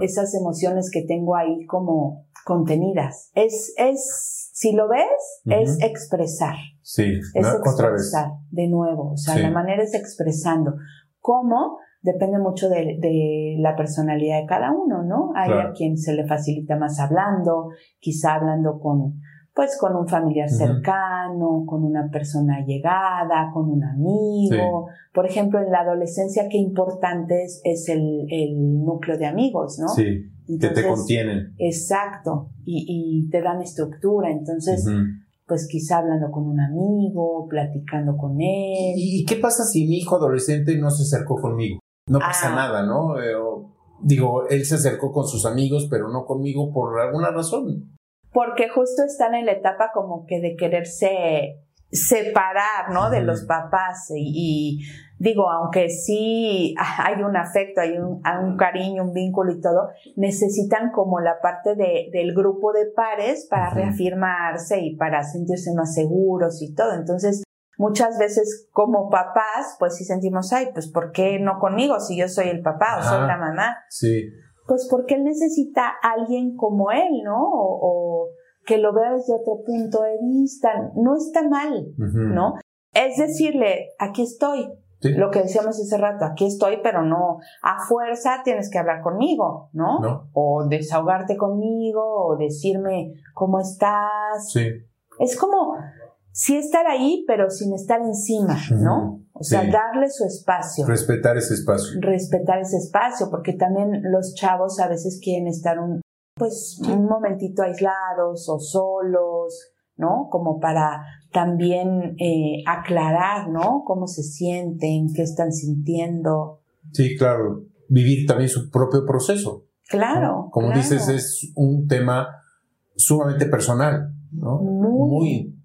esas emociones que tengo ahí como contenidas. Es, es, si lo ves, es expresar. Sí, es expresar de nuevo. O sea, la manera es expresando. ¿Cómo? Depende mucho de, de, la personalidad de cada uno, ¿no? Hay a quien se le facilita más hablando, quizá hablando con, pues con un familiar cercano, con una persona llegada, con un amigo. Por ejemplo, en la adolescencia, qué importante es, es el, el, núcleo de amigos, ¿no? Sí que te contienen. Exacto, y, te dan estructura, entonces, pues quizá hablando con un amigo, platicando con él. ¿Y qué pasa si mi hijo adolescente no se acercó conmigo? No pasa ah. nada, ¿no? Eh, digo, él se acercó con sus amigos, pero no conmigo por alguna razón. Porque justo están en la etapa como que de quererse separar, ¿no? De los papás y, digo, aunque sí hay un afecto, hay un, cariño, un vínculo y todo, necesitan como la parte de, del grupo de pares para reafirmarse y para sentirse más seguros y todo. Entonces, muchas veces como papás, pues sí sentimos, ay, pues ¿por qué no conmigo si yo soy el papá o soy la mamá? Sí. Pues porque él necesita a alguien como él, ¿no? o que lo vea desde otro punto de vista. No está mal, ¿no? Es decirle, aquí estoy. Lo que decíamos hace rato, aquí estoy, pero no a fuerza tienes que hablar conmigo, ¿no? O desahogarte conmigo, o decirme cómo estás. Sí. Es como sí estar ahí, pero sin estar encima, ¿no? O sea, darle su espacio. Respetar ese espacio. Respetar ese espacio, porque también los chavos a veces quieren estar un, pues un momentito aislados o solos, ¿no? Como para también eh, aclarar, ¿no? Cómo se sienten, qué están sintiendo. Sí, claro. Vivir también su propio proceso. Claro. Como dices, es un tema sumamente personal, ¿no? Muy, muy,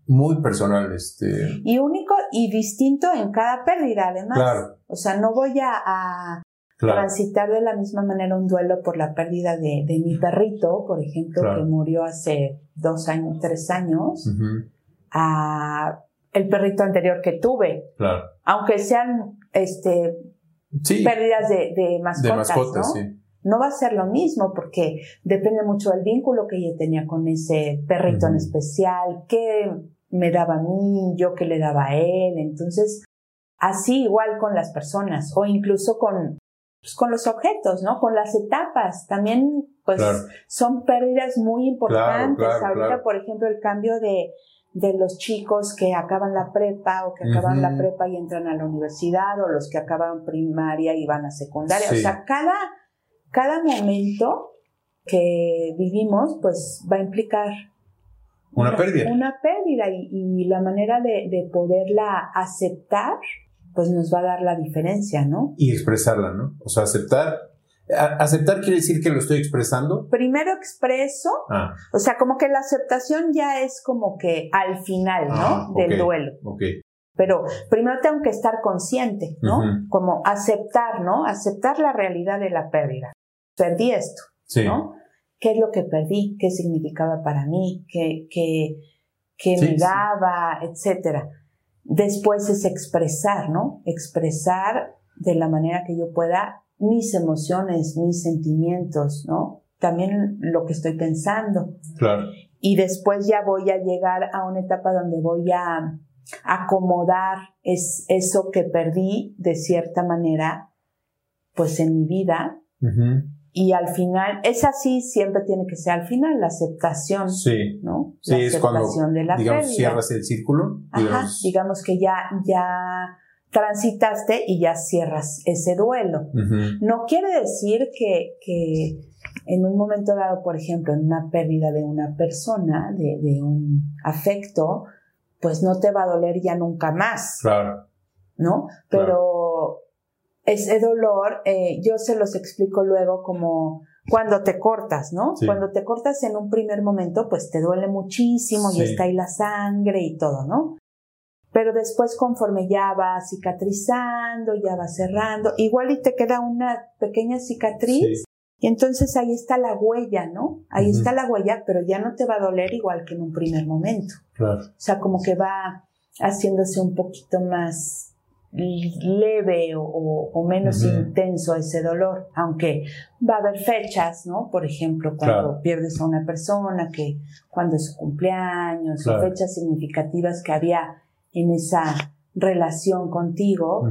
personal. Este. Y único y distinto en cada pérdida, además. Claro. O sea, no voy a transitar de la misma manera un duelo por la pérdida de, mi perrito, por ejemplo, que murió hace dos años, tres años, a el perrito anterior que tuve. Claro. Aunque sean este pérdidas de, mascotas, ¿no? No va a ser lo mismo porque depende mucho del vínculo que yo tenía con ese perrito en especial, qué me daba a mí, yo qué le daba a él. Entonces, así igual con las personas o incluso con, pues, con los objetos, ¿no? Con las etapas. También, pues, son pérdidas muy importantes. Ahorita, por ejemplo, el cambio de, de los chicos que acaban la prepa o que acaban la prepa y entran a la universidad o los que acaban primaria y van a secundaria. O sea, cada, cada momento que vivimos, pues, va a implicar una, pérdida. Una pérdida y, y la manera de, de poderla aceptar pues nos va a dar la diferencia, ¿no? Y expresarla, ¿no? O sea, aceptar. ¿Aceptar quiere decir que lo estoy expresando? Primero expreso, ah. o sea, como que la aceptación ya es como que al final, ¿no? Ah, Del duelo. Ok. Pero primero tengo que estar consciente, ¿no? Como aceptar, ¿no? Aceptar la realidad de la pérdida. Perdí esto, sí. ¿no? ¿Qué es lo que perdí? ¿Qué significaba para mí? ¿Qué, qué, qué me daba? Etcétera Después es expresar, ¿no? Expresar de la manera que yo pueda mis emociones, mis sentimientos, ¿no? También lo que estoy pensando. Claro. Y después ya voy a llegar a una etapa donde voy a acomodar es, eso que perdí de cierta manera, pues en mi vida. Y al final, es así, siempre tiene que ser al final, la aceptación. Sí. ¿no? Sí, es cuando, digamos, cierras el círculo. Digamos, que ya, ya transitaste y ya cierras ese duelo. No quiere decir que, que en un momento dado, por ejemplo, en una pérdida de una persona, de, de un afecto, pues no te va a doler ya nunca más. Claro. ¿No? Pero ese dolor, eh, yo se los explico luego como cuando te cortas, ¿no? Cuando te cortas en un primer momento, pues te duele muchísimo y está ahí la sangre y todo, ¿no? Pero después conforme ya va cicatrizando, ya va cerrando, igual y te queda una pequeña cicatriz y entonces ahí está la huella, ¿no? Ahí está la huella, pero ya no te va a doler igual que en un primer momento. Claro. O sea, como que va haciéndose un poquito más leve o, menos intenso ese dolor, aunque va a haber fechas, ¿no? Por ejemplo, cuando pierdes a una persona, que cuando es su cumpleaños, o fechas significativas que había en esa relación contigo,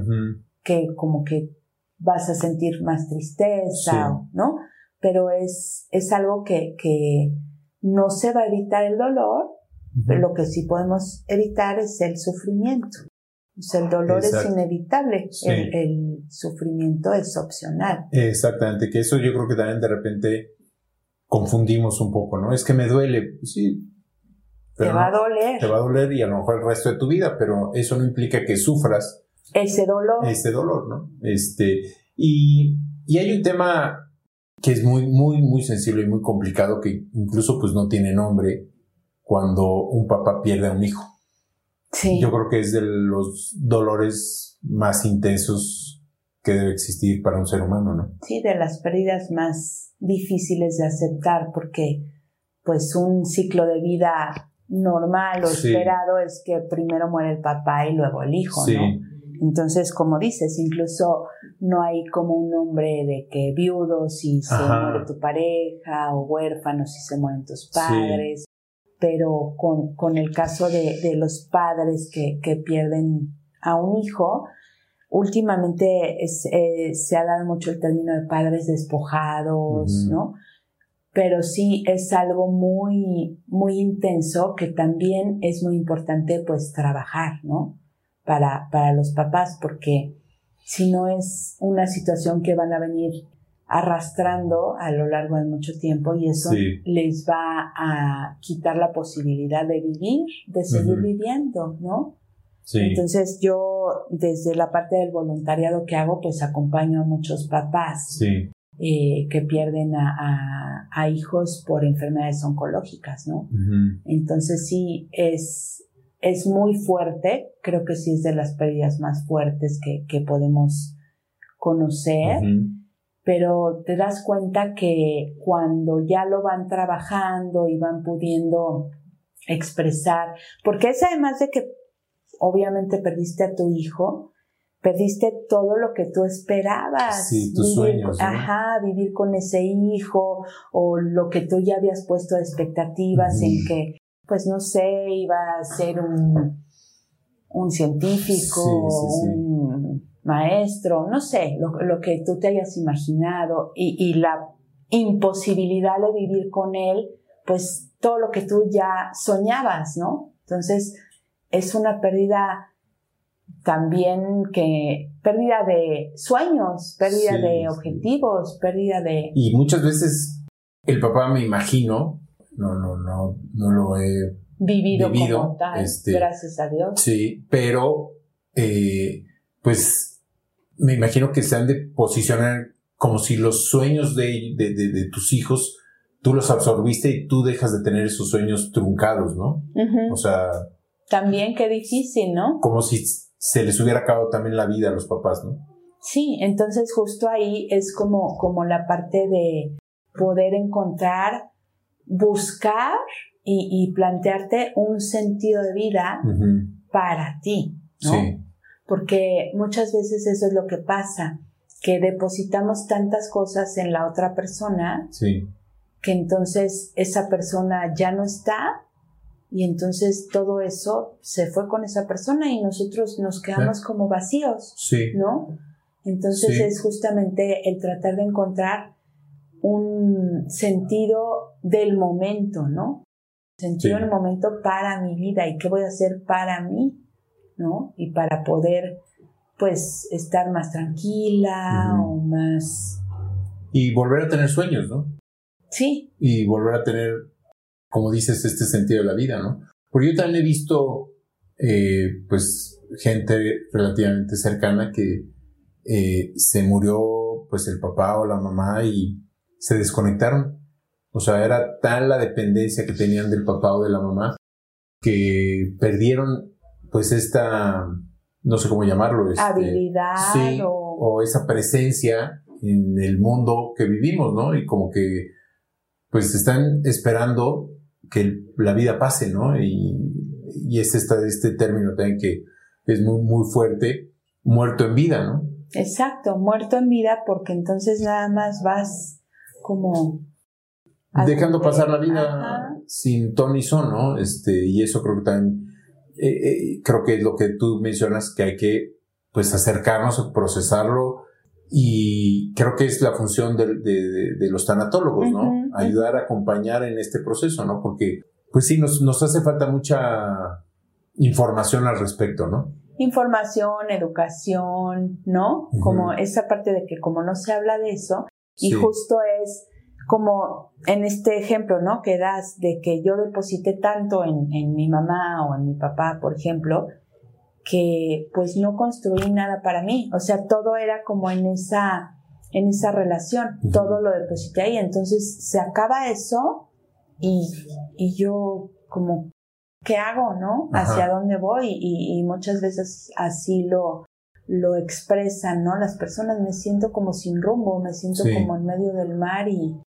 que como que vas a sentir más tristeza, ¿no? Pero es, es algo que, que no se va a evitar el dolor, pero lo que sí podemos evitar es el sufrimiento el dolor es inevitable, el, sufrimiento es opcional. Exactamente, que eso yo creo que también de repente confundimos un poco, ¿no? Es que me duele, pues sí. te va a doler. Te va a doler y a lo mejor el resto de tu vida, pero eso no implica que sufras. Ese dolor. Ese dolor, ¿no? Este, Y, y hay un tema que es muy, muy, muy sensible y muy complicado, que incluso pues no tiene nombre cuando un papá pierde a un hijo. Sí. Yo creo que es de los dolores más intensos que debe existir para un ser humano, ¿no? Sí, de las pérdidas más difíciles de aceptar, porque pues un ciclo de vida normal o esperado es que primero muere el papá y luego el hijo, sí. ¿no? Entonces, como dices, incluso no hay como un nombre de que viudo si se muere tu pareja o huérfano si se mueren tus padres, pero con, con, el caso de, de los padres que, que, pierden a un hijo, últimamente es, eh, se ha dado mucho el término de padres despojados, ¿no? Pero sí es algo muy, muy intenso que también es muy importante pues trabajar, ¿no? Para, para los papás, porque si no es una situación que van a venir arrastrando a lo largo de mucho tiempo y eso les va a quitar la posibilidad de vivir, de seguir viviendo, ¿no? Sí. Entonces yo desde la parte del voluntariado que hago, pues acompaño a muchos papás eh, que pierden a, a, hijos por enfermedades oncológicas, ¿no? Entonces sí es, es muy fuerte, creo que sí es de las pérdidas más fuertes que, que podemos conocer pero te das cuenta que cuando ya lo van trabajando y van pudiendo expresar, porque es además de que obviamente perdiste a tu hijo, perdiste todo lo que tú esperabas. Sí, tus sueños. Ajá, vivir con ese hijo o lo que tú ya habías puesto de expectativas en que, pues no sé, iba a ser un, un científico, un maestro, no sé, lo, que tú te hayas imaginado y, la imposibilidad de vivir con él, pues todo lo que tú ya soñabas, ¿no? Entonces, es una pérdida también que, pérdida de sueños, pérdida de objetivos, pérdida de... Y muchas veces el papá me imagino, no, no, no, no lo he vivido, como tal, este, gracias a Dios. Sí, pero eh, pues me imagino que se han de posicionar como si los sueños de, de, tus hijos tú los absorbiste y tú dejas de tener esos sueños truncados, ¿no? O sea... También qué difícil, ¿no? Como si se les hubiera acabado también la vida a los papás, ¿no? Sí, entonces justo ahí es como, como la parte de poder encontrar, buscar y, plantearte un sentido de vida para ti, ¿no? Sí porque muchas veces eso es lo que pasa, que depositamos tantas cosas en la otra persona que entonces esa persona ya no está y entonces todo eso se fue con esa persona y nosotros nos quedamos como vacíos, ¿no? Entonces es justamente el tratar de encontrar un sentido del momento, ¿no? Sentido del momento para mi vida y qué voy a hacer para mí. ¿No? Y para poder, pues, estar más tranquila o más... Y volver a tener sueños, ¿no? Sí. Y volver a tener, como dices, este sentido de la vida, ¿no? Porque yo también he visto, eh, pues, gente relativamente cercana que eh, se murió, pues, el papá o la mamá y se desconectaron. O sea, era tal la dependencia que tenían del papá o de la mamá que perdieron pues esta, no sé cómo llamarlo, este, habilidad o... esa presencia en el mundo que vivimos, ¿no? Y como que pues están esperando que la vida pase, ¿no? Y, y es esta, este término también que es muy, muy fuerte, muerto en vida, ¿no? Exacto, muerto en vida porque entonces nada más vas como... Dejando pasar la vida sin ton ni son, ¿no? Este, y eso creo que también eh, eh, creo que es lo que tú mencionas, que hay que pues acercarnos, procesarlo y creo que es la función de, de, los tanatólogos, ¿no? Ayudar a acompañar en este proceso, ¿no? Porque pues sí, nos, nos hace falta mucha información al respecto, ¿no? Información, educación, ¿no? Como esa parte de que como no se habla de eso, y justo es como en este ejemplo, ¿no? Que das de que yo deposité tanto en, mi mamá o en mi papá, por ejemplo, que pues no construí nada para mí. O sea, todo era como en esa, en esa relación, todo lo deposité ahí. Entonces se acaba eso y, y yo como, ¿qué hago, no? ¿Hacia dónde voy? Y, y, muchas veces así lo, lo expresan, ¿no? Las personas me siento como sin rumbo, me siento como en medio del mar y,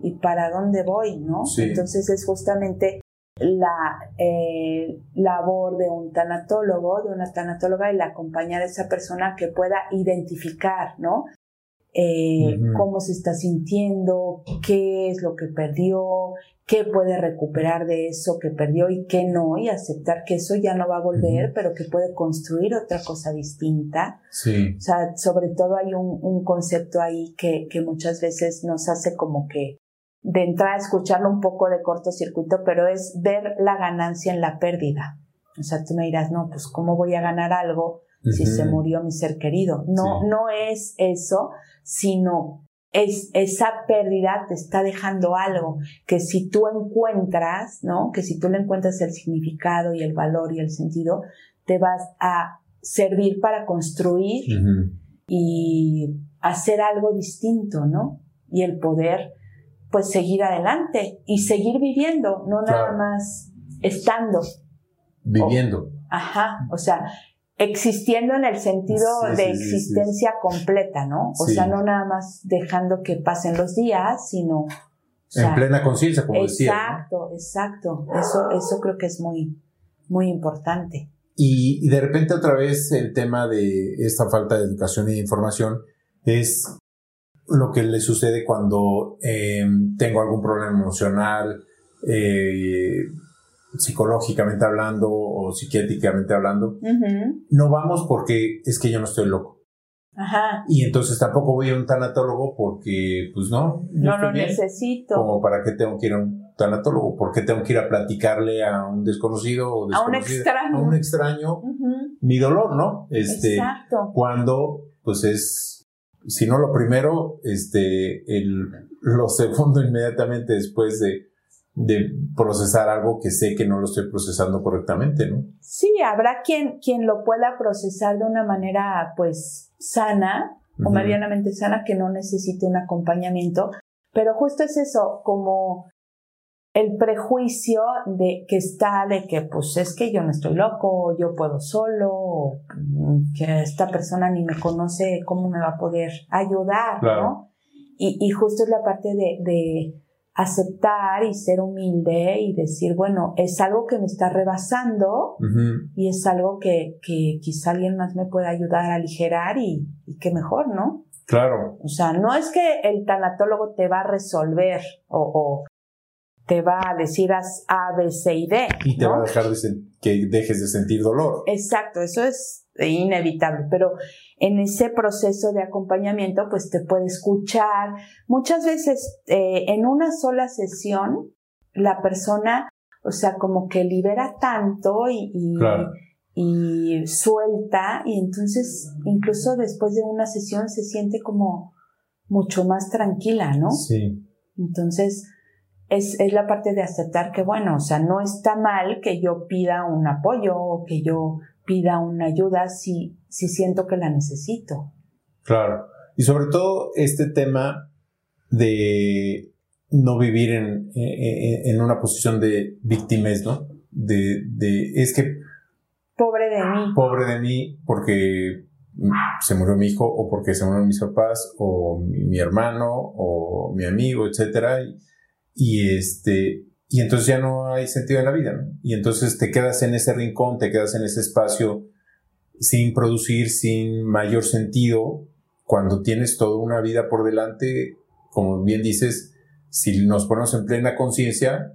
y para dónde voy, ¿no? Entonces es justamente la eh, labor de un tanatólogo, de una tanatóloga, el acompañar a esa persona que pueda identificar, ¿no? Eh, cómo se está sintiendo, qué es lo que perdió, qué puede recuperar de eso que perdió y qué no, y aceptar que eso ya no va a volver, pero que puede construir otra cosa distinta. Sí. O sea, sobre todo hay un, un concepto ahí que, que muchas veces nos hace como que de entrar a escucharlo un poco de cortocircuito, pero es ver la ganancia en la pérdida. O sea, tú me dirás, no, pues ¿cómo voy a ganar algo si se murió mi ser querido? No, no es eso, sino es esa pérdida te está dejando algo que si tú encuentras, ¿no? Que si tú le encuentras el significado y el valor y el sentido, te vas a servir para construir y hacer algo distinto, ¿no? Y el poder pues seguir adelante y seguir viviendo, no nada más estando. Viviendo. ajá, o sea, existiendo en el sentido de existencia completa, ¿no? O sea, no nada más dejando que pasen los días, sino... en plena conciencia, como decía. Exacto, exacto. Eso, eso creo que es muy, muy importante. Y, y, de repente otra vez el tema de esta falta de educación y de información es lo que le sucede cuando em, tengo algún problema emocional, eh, psicológicamente hablando o psiquiátricamente hablando. No vamos porque es que yo no estoy loco. Ajá. Y entonces tampoco voy a un tanatólogo porque, pues no. No lo necesito. Como para qué tengo que ir a un tanatólogo, por qué tengo que ir a platicarle a un desconocido o a un extraño, a un extraño mi dolor, ¿no? Este, Exacto. Cuando, pues es si no lo primero, este, el, lo segundo inmediatamente después de, de procesar algo que sé que no lo estoy procesando correctamente, ¿no? Sí, habrá quien, quien lo pueda procesar de una manera, pues, sana o medianamente sana, que no necesite un acompañamiento, pero justo es eso, como el prejuicio de que está de que pues es que yo no estoy loco, yo puedo solo, que esta persona ni me conoce, ¿cómo me va a poder ayudar? ¿no? Y, y, justo es la parte de, de, aceptar y ser humilde y decir, bueno, es algo que me está rebasando y es algo que, que quizá alguien más me pueda ayudar a aligerar y, y que mejor, ¿no? Claro. O sea, no es que el tanatólogo te va a resolver o, o te va a decir A, B, C y D. Y te va a dejar de que dejes de sentir dolor. Exacto, eso es inevitable, pero en ese proceso de acompañamiento, pues te puede escuchar. Muchas veces eh, en una sola sesión, la persona, o sea, como que libera tanto y, y, y suelta, y entonces incluso después de una sesión se siente como mucho más tranquila, ¿no? Sí. Entonces, es, es, la parte de aceptar que, bueno, o sea, no está mal que yo pida un apoyo o que yo pida una ayuda si, si siento que la necesito. Claro. Y sobre todo este tema de no vivir en, en, una posición de víctimas, ¿no? De, de, es que... Pobre de mí. Pobre de mí porque se murió mi hijo o porque se murieron mis papás o mi, mi hermano o mi amigo, etcétera. Y, y este, y entonces ya no hay sentido en la vida, ¿no? Y entonces te quedas en ese rincón, te quedas en ese espacio sin producir, sin mayor sentido, cuando tienes toda una vida por delante, como bien dices, si nos ponemos en plena conciencia,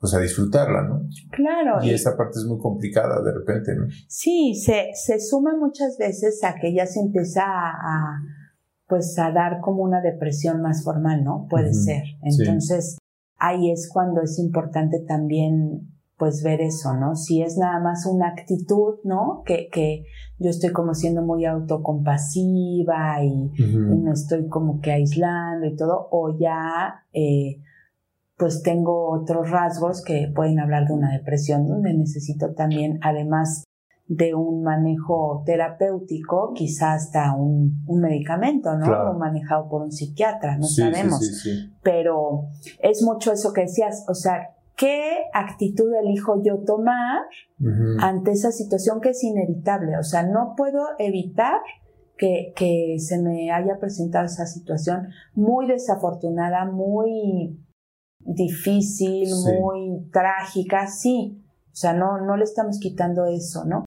pues a disfrutarla, ¿no? Claro. Y, esa parte es muy complicada de repente, ¿no? Sí, se, se suma muchas veces a que ya se empieza a, pues a dar como una depresión más formal, ¿no? Puede ser. Entonces, ahí es cuando es importante también pues ver eso, ¿no? Si es nada más una actitud, ¿no? Que, que yo estoy como siendo muy autocompasiva y, me estoy como que aislando y todo, o ya eh, pues tengo otros rasgos que pueden hablar de una depresión donde necesito también, además de un manejo terapéutico, quizás hasta un, medicamento, ¿no? manejado por un psiquiatra, no sabemos. Pero es mucho eso que decías, o sea, ¿qué actitud elijo yo tomar ante esa situación que es inevitable? O sea, no puedo evitar que, que se me haya presentado esa situación muy desafortunada, muy difícil, muy trágica, sí. O sea, no, no le estamos quitando eso, ¿no?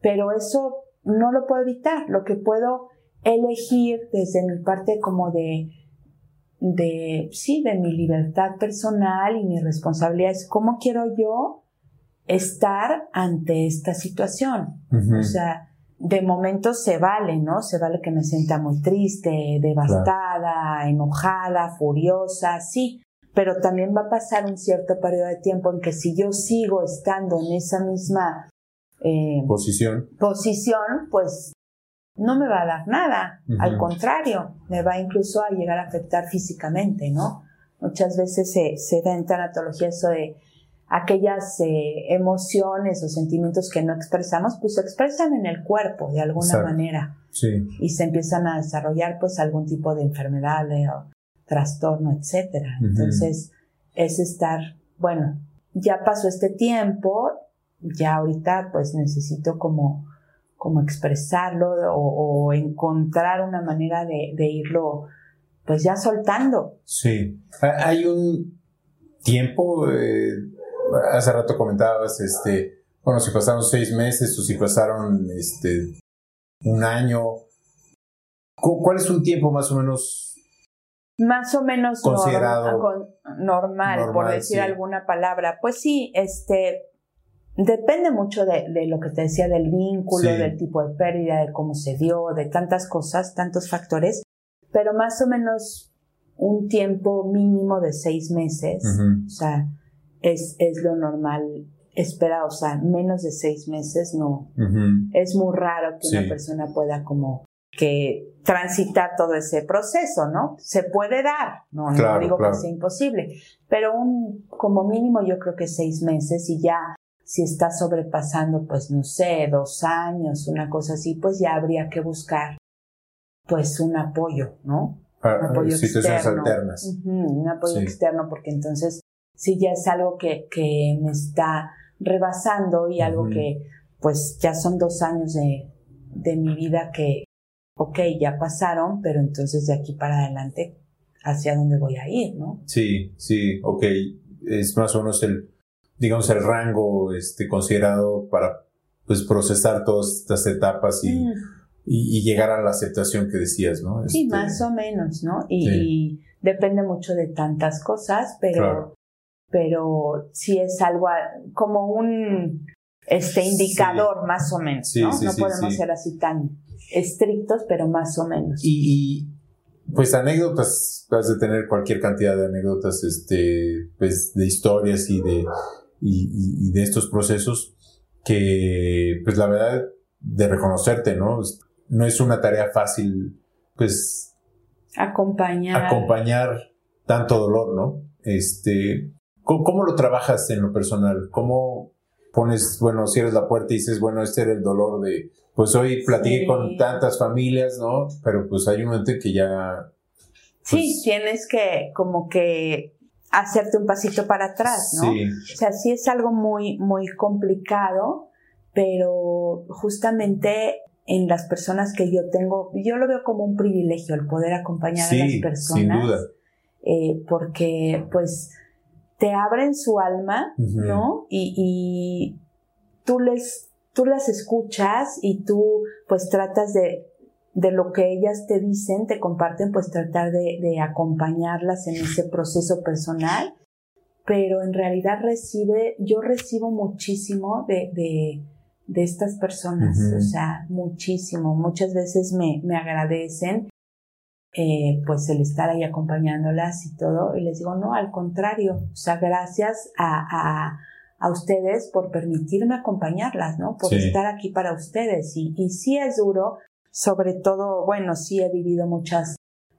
Pero eso no lo puedo evitar. Lo que puedo elegir desde mi parte como de, de, sí, de mi libertad personal y mi responsabilidad es cómo quiero yo estar ante esta situación. O sea, de momento se vale, ¿no? Se vale que me sienta muy triste, devastada, enojada, furiosa, sí, pero también va a pasar un cierto periodo de tiempo en que si yo sigo estando en esa misma eh, posición. posición, pues no me va a dar nada. Al contrario, me va incluso a llegar a afectar físicamente, ¿no? Muchas veces se, se da en tanatología eso de aquellas eh, emociones o sentimientos que no expresamos, pues se expresan en el cuerpo de alguna manera. Sí. Y se empiezan a desarrollar pues algún tipo de enfermedad o trastorno, etcétera. Entonces, es estar, bueno, ya pasó este tiempo, ya ahorita pues necesito como, como expresarlo o, encontrar una manera de, irlo pues ya soltando. Sí, hay un tiempo, eh, hace rato comentabas, este, bueno, si pasaron seis meses o si pasaron este, un año, ¿cuál es un tiempo más o menos más o menos normal, normal, por decir alguna palabra. Pues sí, este, Depende mucho de, lo que te decía del vínculo, del tipo de pérdida, de cómo se dio, de tantas cosas, tantos factores, pero más o menos un tiempo mínimo de seis meses, o sea, es, es, lo normal esperado, o sea, menos de seis meses no. Es muy raro que una persona pueda como que transitar todo ese proceso, ¿no? Se puede dar, no, no digo que sea imposible, pero un, como mínimo yo creo que seis meses y ya si está sobrepasando, pues no sé, dos años, una cosa así, pues ya habría que buscar, pues un apoyo, ¿no? Ah, un apoyo situaciones alternas. un apoyo externo, porque entonces si ya es algo que, que me está rebasando y algo que, pues ya son dos años de, de mi vida que, ok, ya pasaron, pero entonces de aquí para adelante, ¿hacia dónde voy a ir, no? Sí, sí, ok. Es más o menos el, digamos, el rango este, considerado para pues, procesar todas estas etapas y, mm. y, llegar a la aceptación que decías, ¿no? Sí, este, más o menos, ¿no? Y, depende mucho de tantas cosas, pero, pero sí es algo como un este indicador más o menos, ¿no? no podemos ser así tan estrictos, pero más o menos. Y, y, pues anécdotas, vas a tener cualquier cantidad de anécdotas, este, pues de historias y de y, de estos procesos que, pues la verdad, de reconocerte, ¿no? No es una tarea fácil, pues... Acompañar. Acompañar tanto dolor, ¿no? Este, ¿cómo, lo trabajas en lo personal? ¿Cómo pones, bueno, cierras la puerta y dices, bueno, este era el dolor de, pues hoy platiqué con tantas familias, ¿no? Pero pues hay un momento en que ya... sí, pues tienes que como que hacerte un pasito para atrás, ¿no? Sí. O sea, sí es algo muy, muy complicado, pero justamente en las personas que yo tengo, yo lo veo como un privilegio el poder acompañar a las personas. Sin duda. Eh, porque pues te abren su alma, ¿no? Y, y tú les, tú las escuchas y tú pues tratas de de lo que ellas te dicen, te comparten, pues tratar de, de acompañarlas en ese proceso personal, pero en realidad recibe, yo recibo muchísimo de, de, de estas personas, o sea, muchísimo, muchas veces me, me agradecen eh, pues el estar ahí acompañándolas y todo, y les digo, no, al contrario, o sea, gracias a, a, a ustedes por permitirme acompañarlas, ¿no? Por estar aquí para ustedes. Y, y sí es duro, sobre todo, bueno, sí he vivido muchas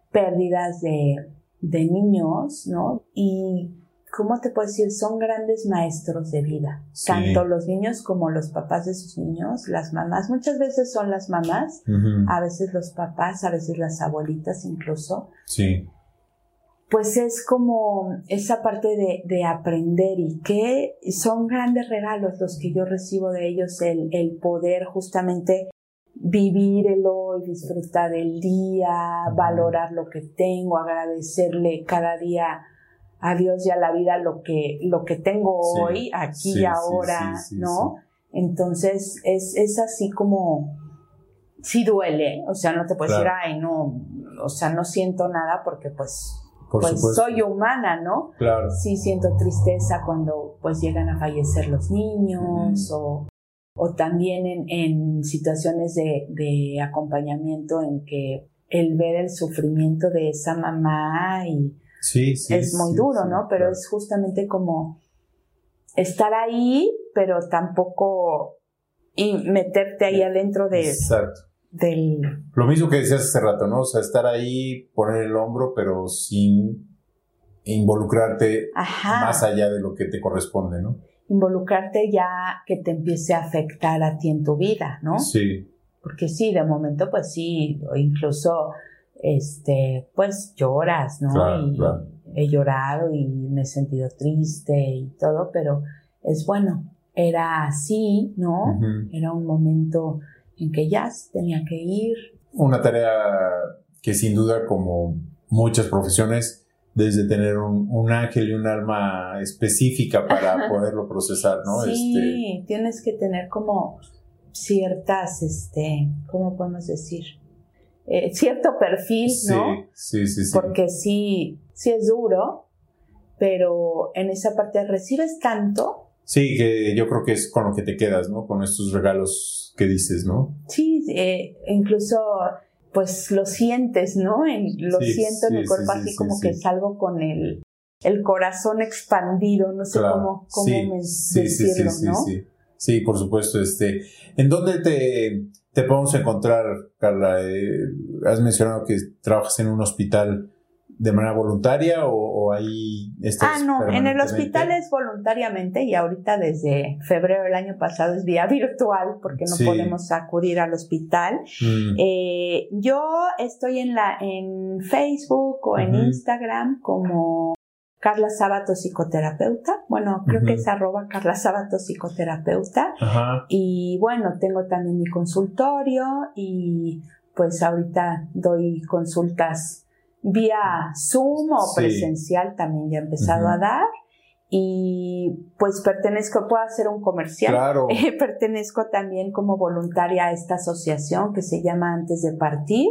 pérdidas de, de niños, ¿no? Y ¿cómo te puedo decir? Son grandes maestros de vida. Tanto los niños como los papás de sus niños, las mamás. Muchas veces son las mamás, a veces los papás, a veces las abuelitas incluso. Sí. Pues es como esa parte de, de aprender y que son grandes regalos los que yo recibo de ellos, el, el poder justamente vivir el hoy, disfrutar el día, valorar lo que tengo, agradecerle cada día a Dios y a la vida lo que, lo que tengo hoy, aquí y ahora, ¿no? Entonces es, es así como, sí duele, o sea, no te puedes decir, ay, no, o sea, no siento nada porque pues, pues soy humana, ¿no? Claro. Sí siento tristeza cuando pues llegan a fallecer los niños o, o también en, en situaciones de, de acompañamiento en que el ver el sufrimiento de esa mamá y Sí, sí. Es muy duro, ¿no? Pero es justamente como estar ahí, pero tampoco y meterte ahí adentro de, Exacto. del... Lo mismo que decías hace rato, ¿no? O sea, estar ahí, poner el hombro, pero sin involucrarte más allá de lo que te corresponde, ¿no? Involucrarte ya que te empiece a afectar a ti en tu vida, ¿no? Sí. Porque sí, de momento, pues sí, incluso este, pues lloras, ¿no? y he llorado y me he sentido triste y todo, pero es bueno, era así, ¿no? Era un momento en que ya tenía que ir. Una tarea que sin duda, como muchas profesiones, desde tener un, ángel y un alma específica para poderlo procesar, ¿no? Sí, este tienes que tener como ciertas, este, ¿cómo podemos decir? Eh, cierto perfil, ¿no? Sí, sí, sí. Porque sí, sí es duro, pero en esa parte recibes tanto. Sí, que yo creo que es con lo que te quedas, ¿no? Con estos regalos que dices, ¿no? Sí, eh, incluso pues lo sientes, ¿no? En, lo siento en mi cuerpo así como que salgo con el, el corazón expandido, no sé cómo, cómo decirlo, ¿no? Sí, sí, por supuesto. Este, ¿En dónde te, te podemos encontrar, Carla? Eh, has mencionado que trabajas en un hospital de manera voluntaria o, ahí estás Ah, no, en el hospital es voluntariamente y ahorita desde febrero del año pasado es vía virtual porque no podemos acudir al hospital. Mm. Eh, yo estoy en la en Facebook o en Instagram como Carla Sábato psicoterapeuta. Bueno, creo que es arroba Carla Sábato psicoterapeuta. Y bueno, tengo también mi consultorio y pues ahorita doy consultas vía Zoom o presencial también ya he empezado a dar y pues pertenezco, puedo hacer un comercial. Claro. pertenezco también como voluntaria a esta asociación que se llama Antes de Partir,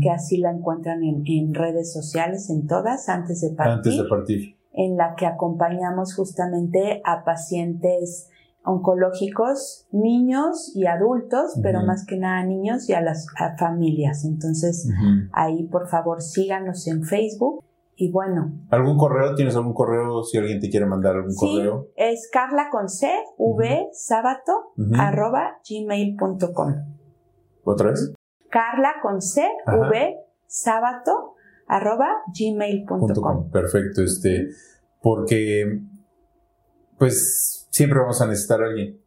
que así la encuentran en, en, redes sociales, en todas, Antes de Partir. Antes de Partir. En la que acompañamos justamente a pacientes oncológicos, niños y adultos, pero más que nada niños y a las familias. Entonces, ahí por favor síganos en Facebook y bueno. ¿Algún correo? ¿Tienes algún correo si alguien te quiere mandar algún sí, correo? Es carla con c v sabato arroba gmail.com. ¿Otra vez? Carla con c v sabato arroba gmail.com. Perfecto, este, porque pues siempre vamos a necesitar a alguien.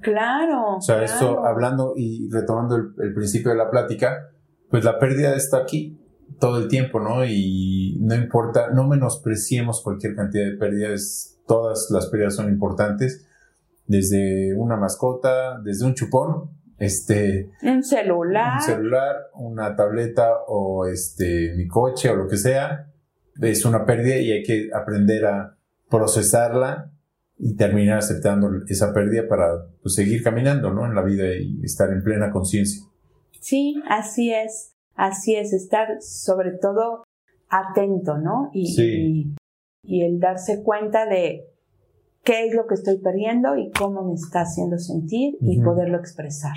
Claro. O sea, esto hablando y retomando el principio de la plática, pues la pérdida está aquí todo el tiempo, ¿no? Y no importa, no menospreciemos cualquier cantidad de pérdidas, todas las pérdidas son importantes, desde una mascota, desde un chupón, este... Un celular. Un celular, una tableta o este, mi coche o lo que sea, es una pérdida y hay que aprender a procesarla y terminar aceptando esa pérdida para pues, seguir caminando, ¿no? En la vida y estar en plena conciencia. Sí, así es. Así es, estar sobre todo atento, ¿no? Y, y, el darse cuenta de qué es lo que estoy perdiendo y cómo me está haciendo sentir y poderlo expresar.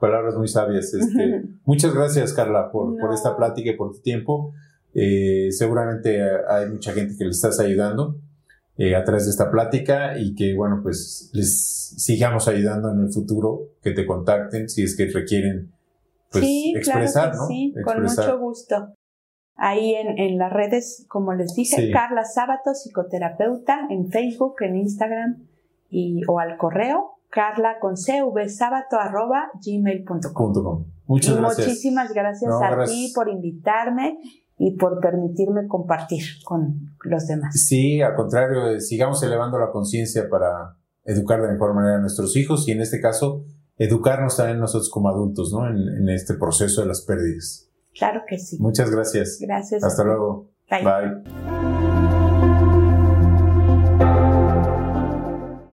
Palabras muy sabias. Este, muchas gracias, Carla, por, por, esta plática y por tu tiempo. Eh, seguramente hay mucha gente que le estás ayudando eh, a través de esta plática y que, bueno, pues les sigamos ayudando en el futuro, que te contacten si es que requieren pues, sí, expresar, claro Sí, con mucho gusto. ahí en, las redes, como les dije, Carla Sábato, psicoterapeuta, en Facebook, en Instagram y, o al correo, carla con arroba gmail.com. Muchas gracias. Muchísimas gracias a ti por invitarme y por permitirme compartir con los demás. Sí, al contrario, eh, sigamos elevando la conciencia para educar de mejor manera a nuestros hijos y en este caso educarnos también nosotros como adultos, ¿no? En, este proceso de las pérdidas. Claro que sí. Muchas gracias. Gracias. Hasta luego. Bye.